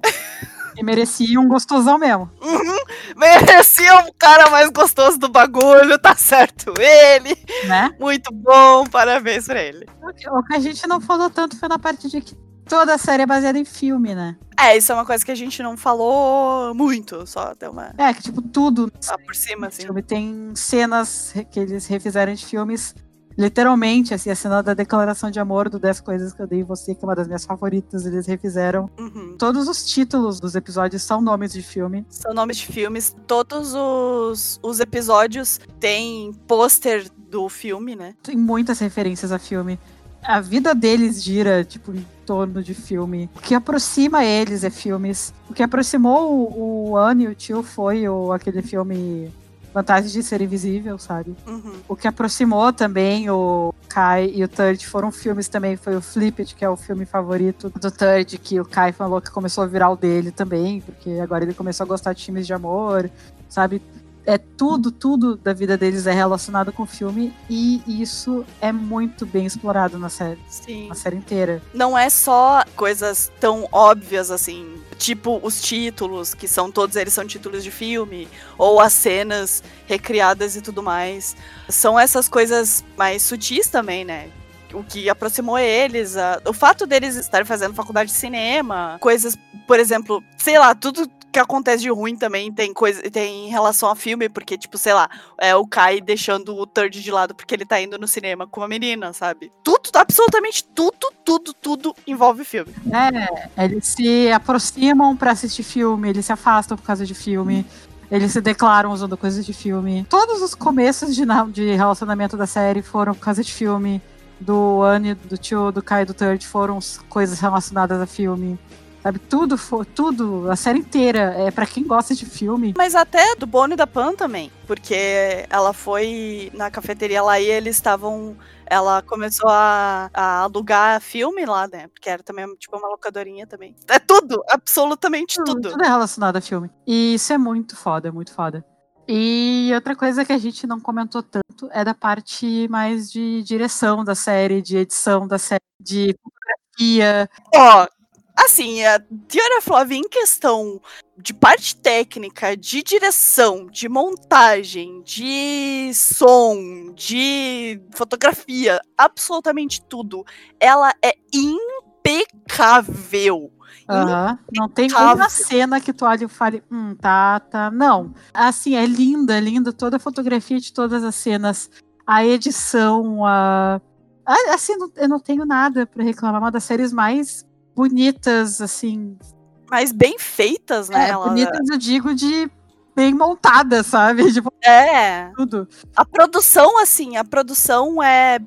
E merecia um gostosão mesmo. Uhum. Merecia o cara mais gostoso do bagulho, tá certo. Ele. Né? Muito bom, parabéns pra ele. O que a gente não falou tanto foi na parte de que toda a série é baseada em filme, né? É, isso é uma coisa que a gente não falou muito, só deu uma. É, que tipo, tudo Só por cima, assim. filme tem cenas que eles refizeram de filmes literalmente, assim, a cena da declaração de amor do 10 Coisas que eu dei em você, que é uma das minhas favoritas, eles refizeram. Uhum. Todos os títulos dos episódios são nomes de filme. São nomes de filmes. Todos os, os episódios têm pôster do filme, né? Tem muitas referências a filme. A vida deles gira, tipo, em torno de filme. O que aproxima eles é filmes. O que aproximou o, o Anne e o tio foi o, aquele filme Vantagem de Ser Invisível, sabe? Uhum. O que aproximou também o Kai e o Third foram filmes também. Foi o Flipped, que é o filme favorito do Third, que o Kai falou que começou a virar o dele também, porque agora ele começou a gostar de filmes de amor, sabe? É tudo, tudo da vida deles é relacionado com o filme e isso é muito bem explorado na série, Sim. na série inteira. Não é só coisas tão óbvias assim, tipo os títulos, que são todos eles são títulos de filme, ou as cenas recriadas e tudo mais. São essas coisas mais sutis também, né? O que aproximou eles, a- o fato deles estarem fazendo faculdade de cinema, coisas, por exemplo, sei lá, tudo que acontece de ruim também tem coisa tem em relação a filme, porque, tipo, sei lá, é o Kai deixando o Third de lado porque ele tá indo no cinema com uma menina, sabe? Tudo, absolutamente tudo, tudo, tudo envolve filme. É, eles se aproximam pra assistir filme, eles se afastam por causa de filme. Eles se declaram usando coisas de filme. Todos os começos de, de relacionamento da série foram por causa de filme. Do Anne, do tio, do Kai do Third foram coisas relacionadas a filme. Sabe, tudo, tudo, a série inteira é pra quem gosta de filme. Mas até do Bono e da Pan também. Porque ela foi na cafeteria lá e eles estavam. Ela começou a, a alugar filme lá, né? Porque era também tipo uma locadorinha também. É tudo, absolutamente tudo. Tudo é relacionado a filme. E isso é muito foda, é muito foda. E outra coisa que a gente não comentou tanto é da parte mais de direção da série, de edição da série, de fotografia. Ó, assim, a of Love em questão de parte técnica, de direção, de montagem, de som, de fotografia, absolutamente tudo. Ela é impecável. Aham. Não tem uma cena que tu olhe e fale, hum, tá, tá. Não. Assim, é linda, é linda toda a fotografia de todas as cenas, a edição, a. Assim, eu não tenho nada pra reclamar. Uma das séries mais bonitas, assim, Mas bem feitas, né? É, ela- bonitas eu digo de bem montada, sabe? Tipo, É. tudo. A produção, assim, a produção é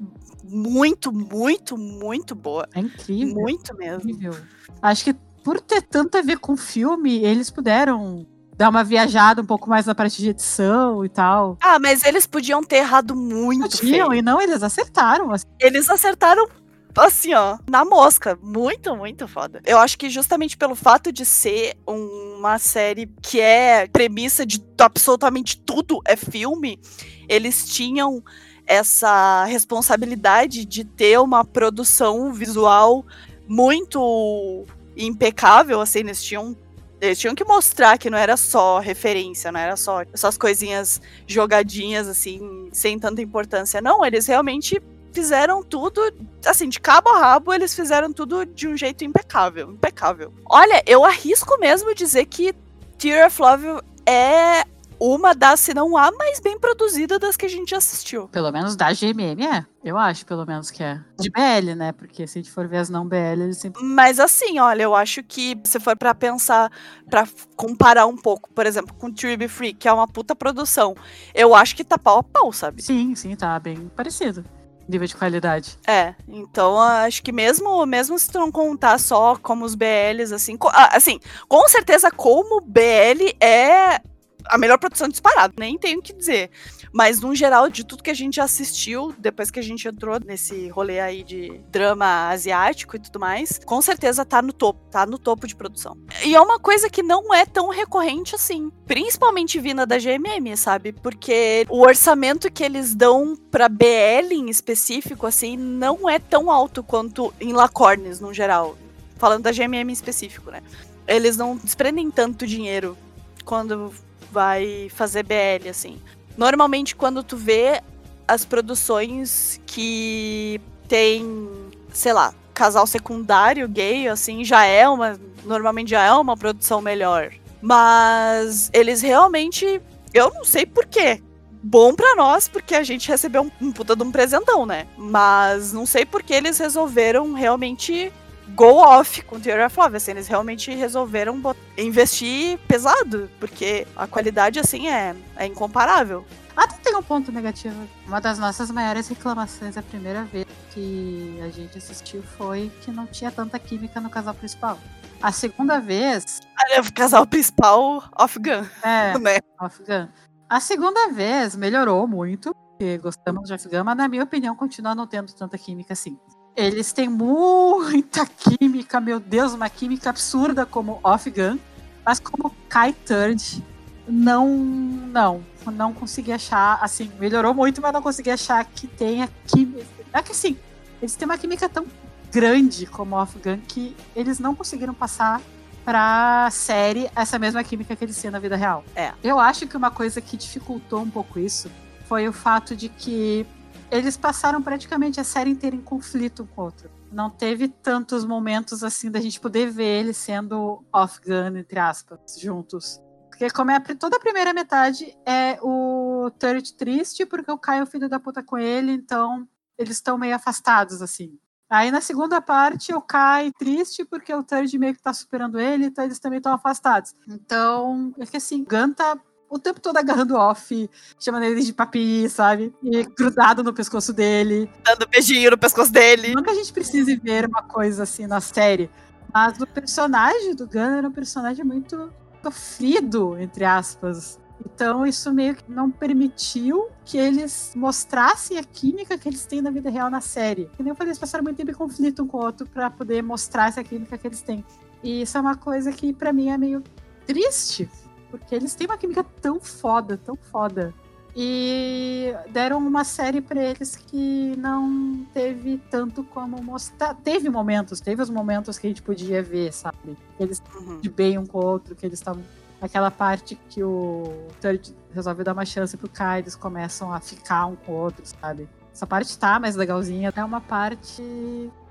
muito, muito, muito boa. É incrível. Muito mesmo. incrível. Acho que por ter tanto a ver com filme, eles puderam dar uma viajada um pouco mais na parte de edição e tal. Ah, mas eles podiam ter errado muito Podiam, feio. e não, eles acertaram. assim. Eles acertaram assim, ó, na mosca. Muito, muito foda. Eu acho que justamente pelo fato de ser uma série que é premissa de absolutamente tudo é filme, eles tinham essa responsabilidade de ter uma produção visual muito impecável, assim, eles tinham eles tinham que mostrar que não era só referência, não era só essas coisinhas jogadinhas, assim, sem tanta importância. Não, eles realmente fizeram tudo, assim, de cabo a rabo, eles fizeram tudo de um jeito impecável, impecável. Olha, eu arrisco mesmo dizer que Tear of Love é uma das, se não a mais bem produzida das que a gente assistiu. Pelo menos da GMM é. Eu acho, pelo menos, que é. De BL, né? Porque se a gente for ver as não BL, eles sempre. Mas assim, olha, eu acho que se for pra pensar, pra f- comparar um pouco, por exemplo, com Tribute Free, que é uma puta produção, eu acho que tá pau a pau, sabe? Sim, sim, tá bem parecido. Nível de qualidade. É, então eu acho que mesmo, mesmo se tu não contar só como os BLs, assim, co- ah, assim, com certeza como BL é a melhor produção disparada, nem tenho o que dizer. Mas, no geral, de tudo que a gente assistiu, depois que a gente entrou nesse rolê aí de drama asiático e tudo mais, com certeza tá no topo, tá no topo de produção. E é uma coisa que não é tão recorrente assim, principalmente vinda da GMM, sabe? Porque o orçamento que eles dão pra BL em específico, assim, não é tão alto quanto em Lacornes, no geral. Falando da GMM em específico, né? Eles não desprendem tanto dinheiro quando vai fazer BL, assim. Normalmente, quando tu vê as produções que tem, sei lá, casal secundário gay, assim, já é uma. Normalmente já é uma produção melhor. Mas eles realmente. Eu não sei porquê. bom para nós, porque a gente recebeu um, um puta de um presentão, né? Mas não sei porque eles resolveram realmente go off com Theory of Love, assim, eles realmente resolveram investir pesado, porque a qualidade, assim, é, é incomparável. Até tem um ponto negativo. Uma das nossas maiores reclamações a primeira vez que a gente assistiu foi que não tinha tanta química no casal principal. A segunda vez. O casal principal, off-gun. É, né? off-gun. A segunda vez melhorou muito, porque gostamos de off-gun, mas na minha opinião continua não tendo tanta química assim. Eles têm muita química, meu Deus, uma química absurda como off-gun, mas como Kai Third, não, não, não consegui achar, assim, melhorou muito, mas não consegui achar que tenha química. É que assim, eles têm uma química tão grande como off-gun que eles não conseguiram passar pra série essa mesma química que eles têm na vida real. É. Eu acho que uma coisa que dificultou um pouco isso foi o fato de que eles passaram praticamente a série inteira em conflito um com o outro. Não teve tantos momentos assim da gente poder ver eles sendo off-gun, entre aspas, juntos. Porque como é toda a primeira metade é o Turret triste, porque o Caio é o filho da puta com ele, então eles estão meio afastados, assim. Aí na segunda parte o Kai triste porque o Turd meio que tá superando ele, então eles também estão afastados. Então, é que assim, Gun tá o tempo todo agarrando off, chamando ele de papi, sabe? E grudado no pescoço dele. Dando beijinho no pescoço dele. Não que a gente precise ver uma coisa assim na série, mas o personagem do Gun era um personagem muito sofrido, entre aspas. Então, isso meio que não permitiu que eles mostrassem a química que eles têm na vida real na série. Que nem eu falei, eles passaram muito tempo em conflito um com o outro para poder mostrar essa química que eles têm. E isso é uma coisa que para mim é meio triste, porque eles têm uma química tão foda, tão foda. E deram uma série para eles que não teve tanto como mostrar. Teve momentos, teve os momentos que a gente podia ver, sabe? Eles uhum. de bem um com o outro, que eles estavam. Aquela parte que o Turd resolve dar uma chance pro Kai, eles começam a ficar um com o outro, sabe? Essa parte tá mais legalzinha. É uma parte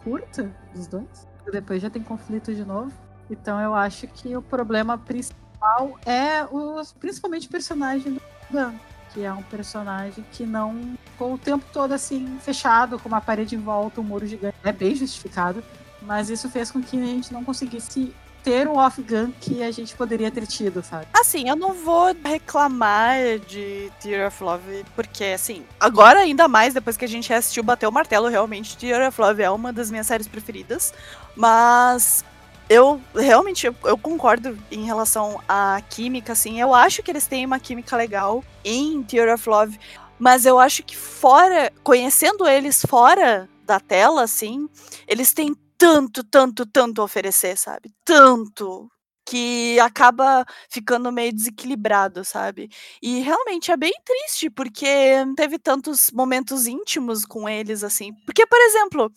curta dos dois. Depois já tem conflito de novo. Então eu acho que o problema principal é os, principalmente o personagem do Dan que é um personagem que não ficou o tempo todo assim, fechado, com uma parede em volta, um muro gigante. É bem justificado, mas isso fez com que a gente não conseguisse ter o off-gun que a gente poderia ter tido, sabe? Assim, eu não vou reclamar de Tear of Love, porque, assim, agora ainda mais, depois que a gente assistiu Bater o Martelo, realmente, Tear of Love é uma das minhas séries preferidas. Mas eu realmente eu, eu, concordo em relação à química, assim. Eu acho que eles têm uma química legal em Theory of Love, mas eu acho que fora, conhecendo eles fora da tela, assim, eles têm tanto, tanto, tanto a oferecer, sabe? Tanto que acaba ficando meio desequilibrado, sabe? E realmente é bem triste, porque teve tantos momentos íntimos com eles, assim. Porque, por exemplo,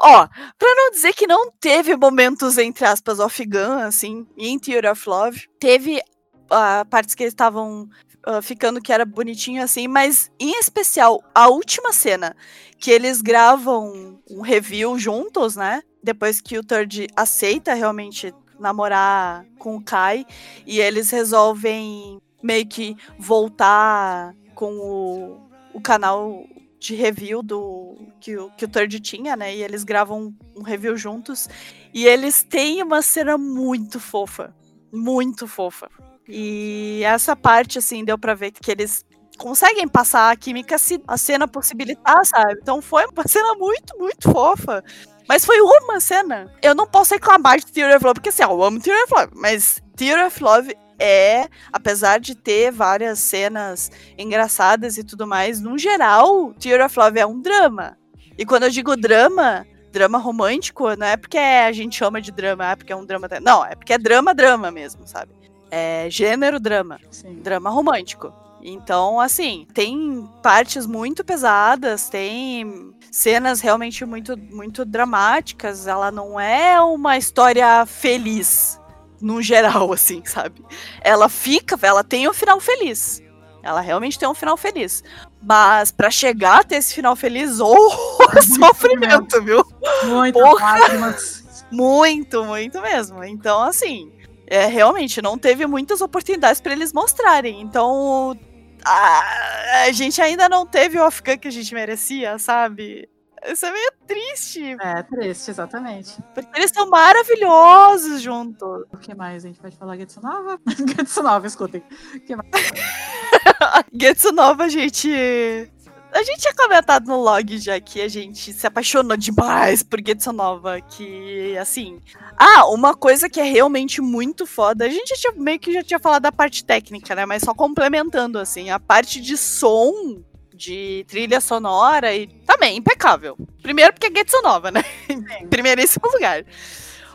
Ó, pra não dizer que não teve momentos, entre aspas, off-gun, assim, em Theory of Love, teve uh, partes que eles estavam uh, ficando que era bonitinho, assim, mas em especial a última cena, que eles gravam um review juntos, né? Depois que o Third aceita realmente namorar com o Kai, e eles resolvem meio que voltar com o, o canal de review do que o, que o Third tinha, né? E eles gravam um review juntos. E eles têm uma cena muito fofa. Muito fofa. E essa parte, assim, deu pra ver que eles conseguem passar a química se a cena possibilitar, sabe? Então foi uma cena muito, muito fofa. Mas foi uma cena. Eu não posso reclamar de Theory of Love, porque assim, eu amo Theory of Love, mas Theory of Love é, apesar de ter várias cenas engraçadas e tudo mais, no geral, Tear of Love é um drama. E quando eu digo drama, drama romântico, não é porque a gente chama de drama, é porque é um drama. Não, é porque é drama, drama mesmo, sabe? É gênero drama. Sim. Drama romântico. Então, assim, tem partes muito pesadas, tem cenas realmente muito, muito dramáticas. Ela não é uma história feliz, no geral, assim, sabe? Ela fica, ela tem um final feliz. Ela realmente tem um final feliz. Mas para chegar a ter esse final feliz, oh, sofrimento, viu? Muito, muito, muito mesmo. Então, assim, é, realmente não teve muitas oportunidades para eles mostrarem. Então, a, a gente ainda não teve o off-gun que a gente merecia, sabe? Isso é meio triste. É, triste, exatamente. Porque eles são maravilhosos juntos. O que mais? A gente pode falar Getsu Nova? Getsu Nova, escutem. O que mais? Getsu Nova, gente. A gente tinha comentado no log já que a gente se apaixonou demais por Getsu Nova. Que, assim. Ah, uma coisa que é realmente muito foda. A gente já tinha, meio que já tinha falado da parte técnica, né? Mas só complementando, assim. A parte de som de trilha sonora e também impecável. Primeiro porque é Getsu Nova, né? Em primeiríssimo lugar.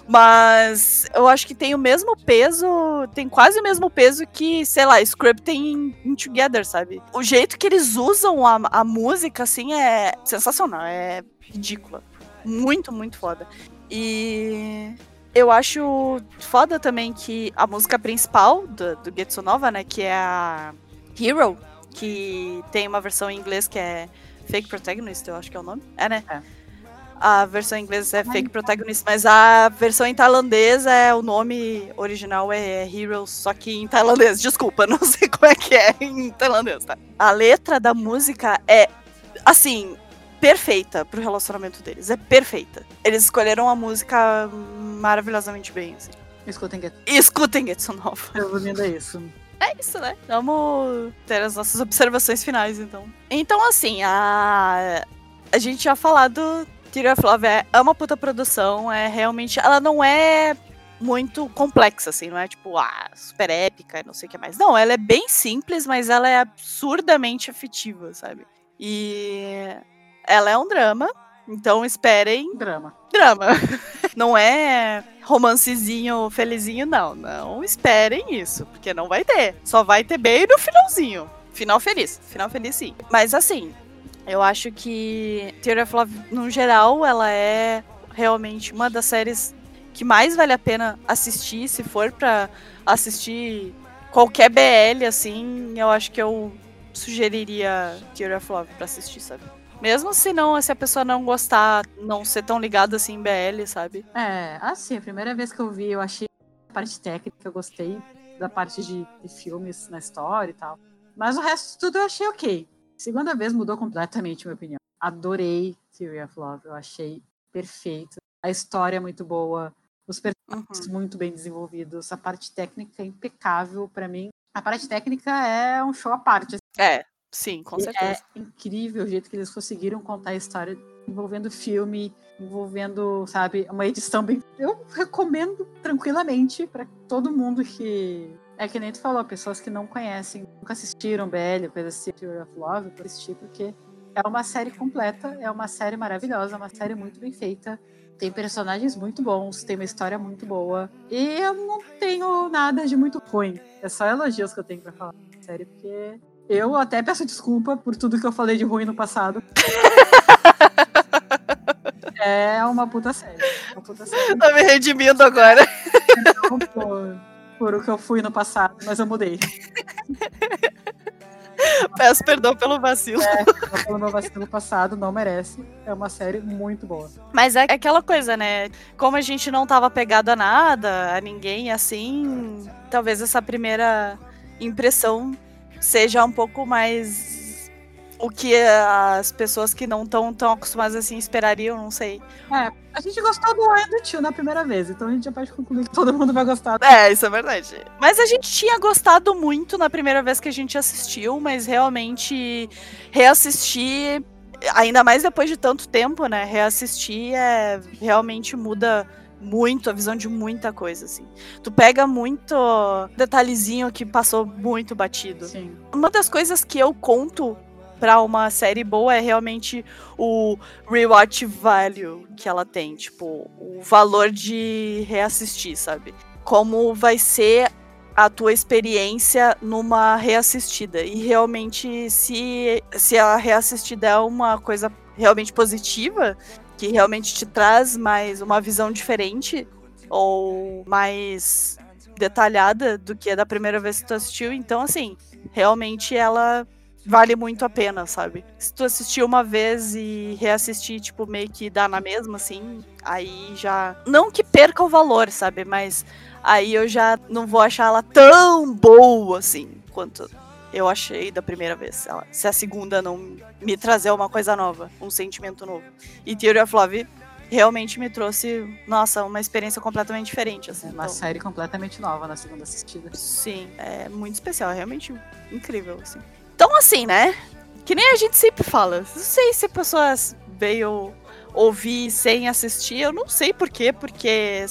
Mas eu acho que tem o mesmo peso, tem quase o mesmo peso que, sei lá, Script tem em Together, sabe? O jeito que eles usam a, a música, assim, é sensacional, é ridícula. Muito, muito foda. E eu acho foda também que a música principal do, do Getsu Nova, né, que é a Hero, que tem uma versão em inglês que é Fake Protagonist, eu acho que é o nome. É, né? É. A versão em inglês é Fake Protagonist, mas a versão em tailandês é o nome original é Heroes, só que em tailandês. Desculpa, não sei como é que é em tailandês, tá? A letra da música é, assim, perfeita pro relacionamento deles. É perfeita. Eles escolheram a música maravilhosamente bem, assim. Escutem Getsu. Escutem Getsu Nova. Resumindo é isso. É isso, né? Vamos ter as nossas observações finais, então. Então, assim, a, a gente tinha falado. Theory of Love é, é uma puta produção, é realmente. Ela não é muito complexa, assim, não é tipo, ah, super épica, não sei o que mais. Não, ela é bem simples, mas ela é absurdamente afetiva, sabe? E ela é um drama, então esperem. Drama. Drama. Não é romancezinho felizinho, não. Não esperem isso, porque não vai ter. Só vai ter bem no finalzinho. Final feliz. Final feliz, sim. Mas assim, eu acho que Theory of Love, no geral, ela é realmente uma das séries que mais vale a pena assistir. Se for pra assistir qualquer BL, assim, eu acho que eu sugeriria Theory of Love pra assistir, sabe? Mesmo se não, se a pessoa não gostar, não ser tão ligada assim em BL, sabe? É, assim, a primeira vez que eu vi, eu achei a parte técnica, eu gostei da parte de, de filmes na história e tal. Mas o resto tudo eu achei ok. Segunda vez mudou completamente a minha opinião. Adorei Theory of Love, eu achei perfeito. A história é muito boa, os personagens uhum. muito bem desenvolvidos, a parte técnica é impecável para mim. A parte técnica é um show à parte. É, Sim, com certeza. É incrível o jeito que eles conseguiram contar a história envolvendo filme, envolvendo, sabe, uma edição bem. Eu recomendo tranquilamente para todo mundo que. É que nem tu falou, pessoas que não conhecem, nunca assistiram BL, coisa assim, Theory of Love, para assistir, porque é uma série completa, é uma série maravilhosa, é uma série muito bem feita. Tem personagens muito bons, tem uma história muito boa. E eu não tenho nada de muito ruim. É só elogios que eu tenho para falar da série, porque eu até peço desculpa por tudo que eu falei de ruim no passado. é uma puta série. Uma puta série. Tô me redimindo agora. Não por, por o que eu fui no passado, mas eu mudei. Peço perdão pelo vacilo. É, pelo meu vacilo passado, não merece. É uma série muito boa. Mas é aquela coisa, né? Como a gente não tava pegado a nada, a ninguém assim, talvez essa primeira impressão seja um pouco mais o que as pessoas que não estão tão acostumadas assim esperariam, não sei. É, a gente gostou do Oi do Tio na primeira vez, então a gente já pode concluir que todo mundo vai gostar. É, isso é verdade. Mas a gente tinha gostado muito na primeira vez que a gente assistiu, mas realmente reassistir, ainda mais depois de tanto tempo, né? Reassistir é, realmente muda muito a visão de muita coisa, assim. Tu pega muito detalhezinho que passou muito batido. Sim. Uma das coisas que eu conto para uma série boa é realmente o rewatch value que ela tem, tipo, o valor de reassistir, sabe? Como vai ser a tua experiência numa reassistida. E realmente, se, se a reassistida é uma coisa realmente positiva, que realmente te traz mais uma visão diferente ou mais detalhada do que é da primeira vez que tu assistiu. Então, assim, realmente ela vale muito a pena, sabe? Se tu assistir uma vez e reassistir, tipo, meio que dá na mesma, assim, aí já. Não que perca o valor, sabe? Mas aí eu já não vou achar ela tão boa, assim, quanto eu achei da primeira vez. Ela, se a segunda não me trazer uma coisa nova, um sentimento novo. E Theory of Love realmente me trouxe, nossa, uma experiência completamente diferente. Assim, uma então, série completamente nova na segunda assistida. Sim, é muito especial, é realmente incrível, assim. Então, assim, né? Que nem a gente sempre fala. Não sei se a pessoa veio ouvir sem assistir, eu não sei por quê, porque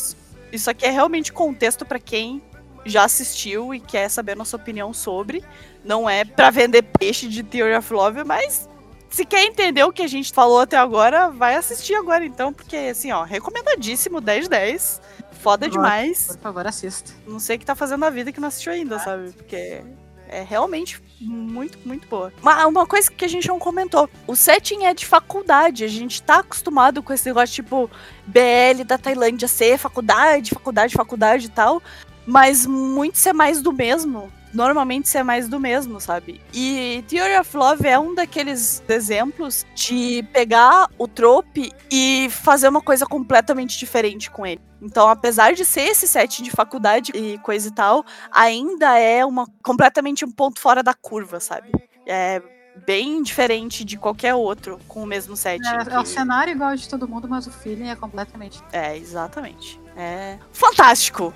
isso aqui é realmente contexto para quem já assistiu e quer saber a nossa opinião sobre. Não é para vender peixe de Theory of Love, mas se quer entender o que a gente falou até agora, vai assistir agora então, porque assim, ó, recomendadíssimo 10-10. Foda por demais. Por favor, assista. Não sei o que tá fazendo a vida que não assistiu ainda, sabe? Porque é realmente muito, muito boa. Uma, uma coisa que a gente não comentou: o setting é de faculdade. A gente tá acostumado com esse negócio tipo BL da Tailândia ser faculdade, faculdade, faculdade e tal. Mas muito ser mais do mesmo normalmente ser mais do mesmo, sabe? E Theory of Love é um daqueles exemplos de pegar o trope e fazer uma coisa completamente diferente com ele. Então, apesar de ser esse set de faculdade e coisa e tal, ainda é uma completamente um ponto fora da curva, sabe? É bem diferente de qualquer outro com o mesmo set. É, que... é o cenário igual de todo mundo, mas o feeling é completamente. É, exatamente. É fantástico.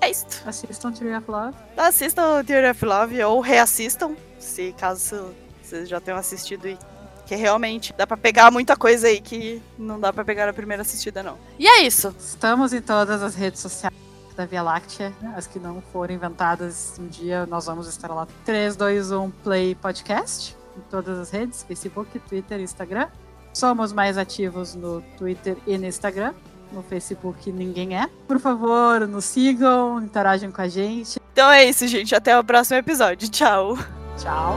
É isso. Assistam Theory of Love. Assistam Theory of Love ou reassistam, se caso vocês já tenham assistido e que realmente dá para pegar muita coisa aí que não dá para pegar na primeira assistida não. E é isso. Estamos em todas as redes sociais da Via Láctea, né? as que não foram inventadas um dia, nós vamos estar lá. 3, 2, 1, Play Podcast, em todas as redes, Facebook, Twitter e Instagram. Somos mais ativos no Twitter e no Instagram no Facebook ninguém é. Por favor, nos sigam, interajam com a gente. Então é isso, gente. Até o próximo episódio. Tchau. Tchau.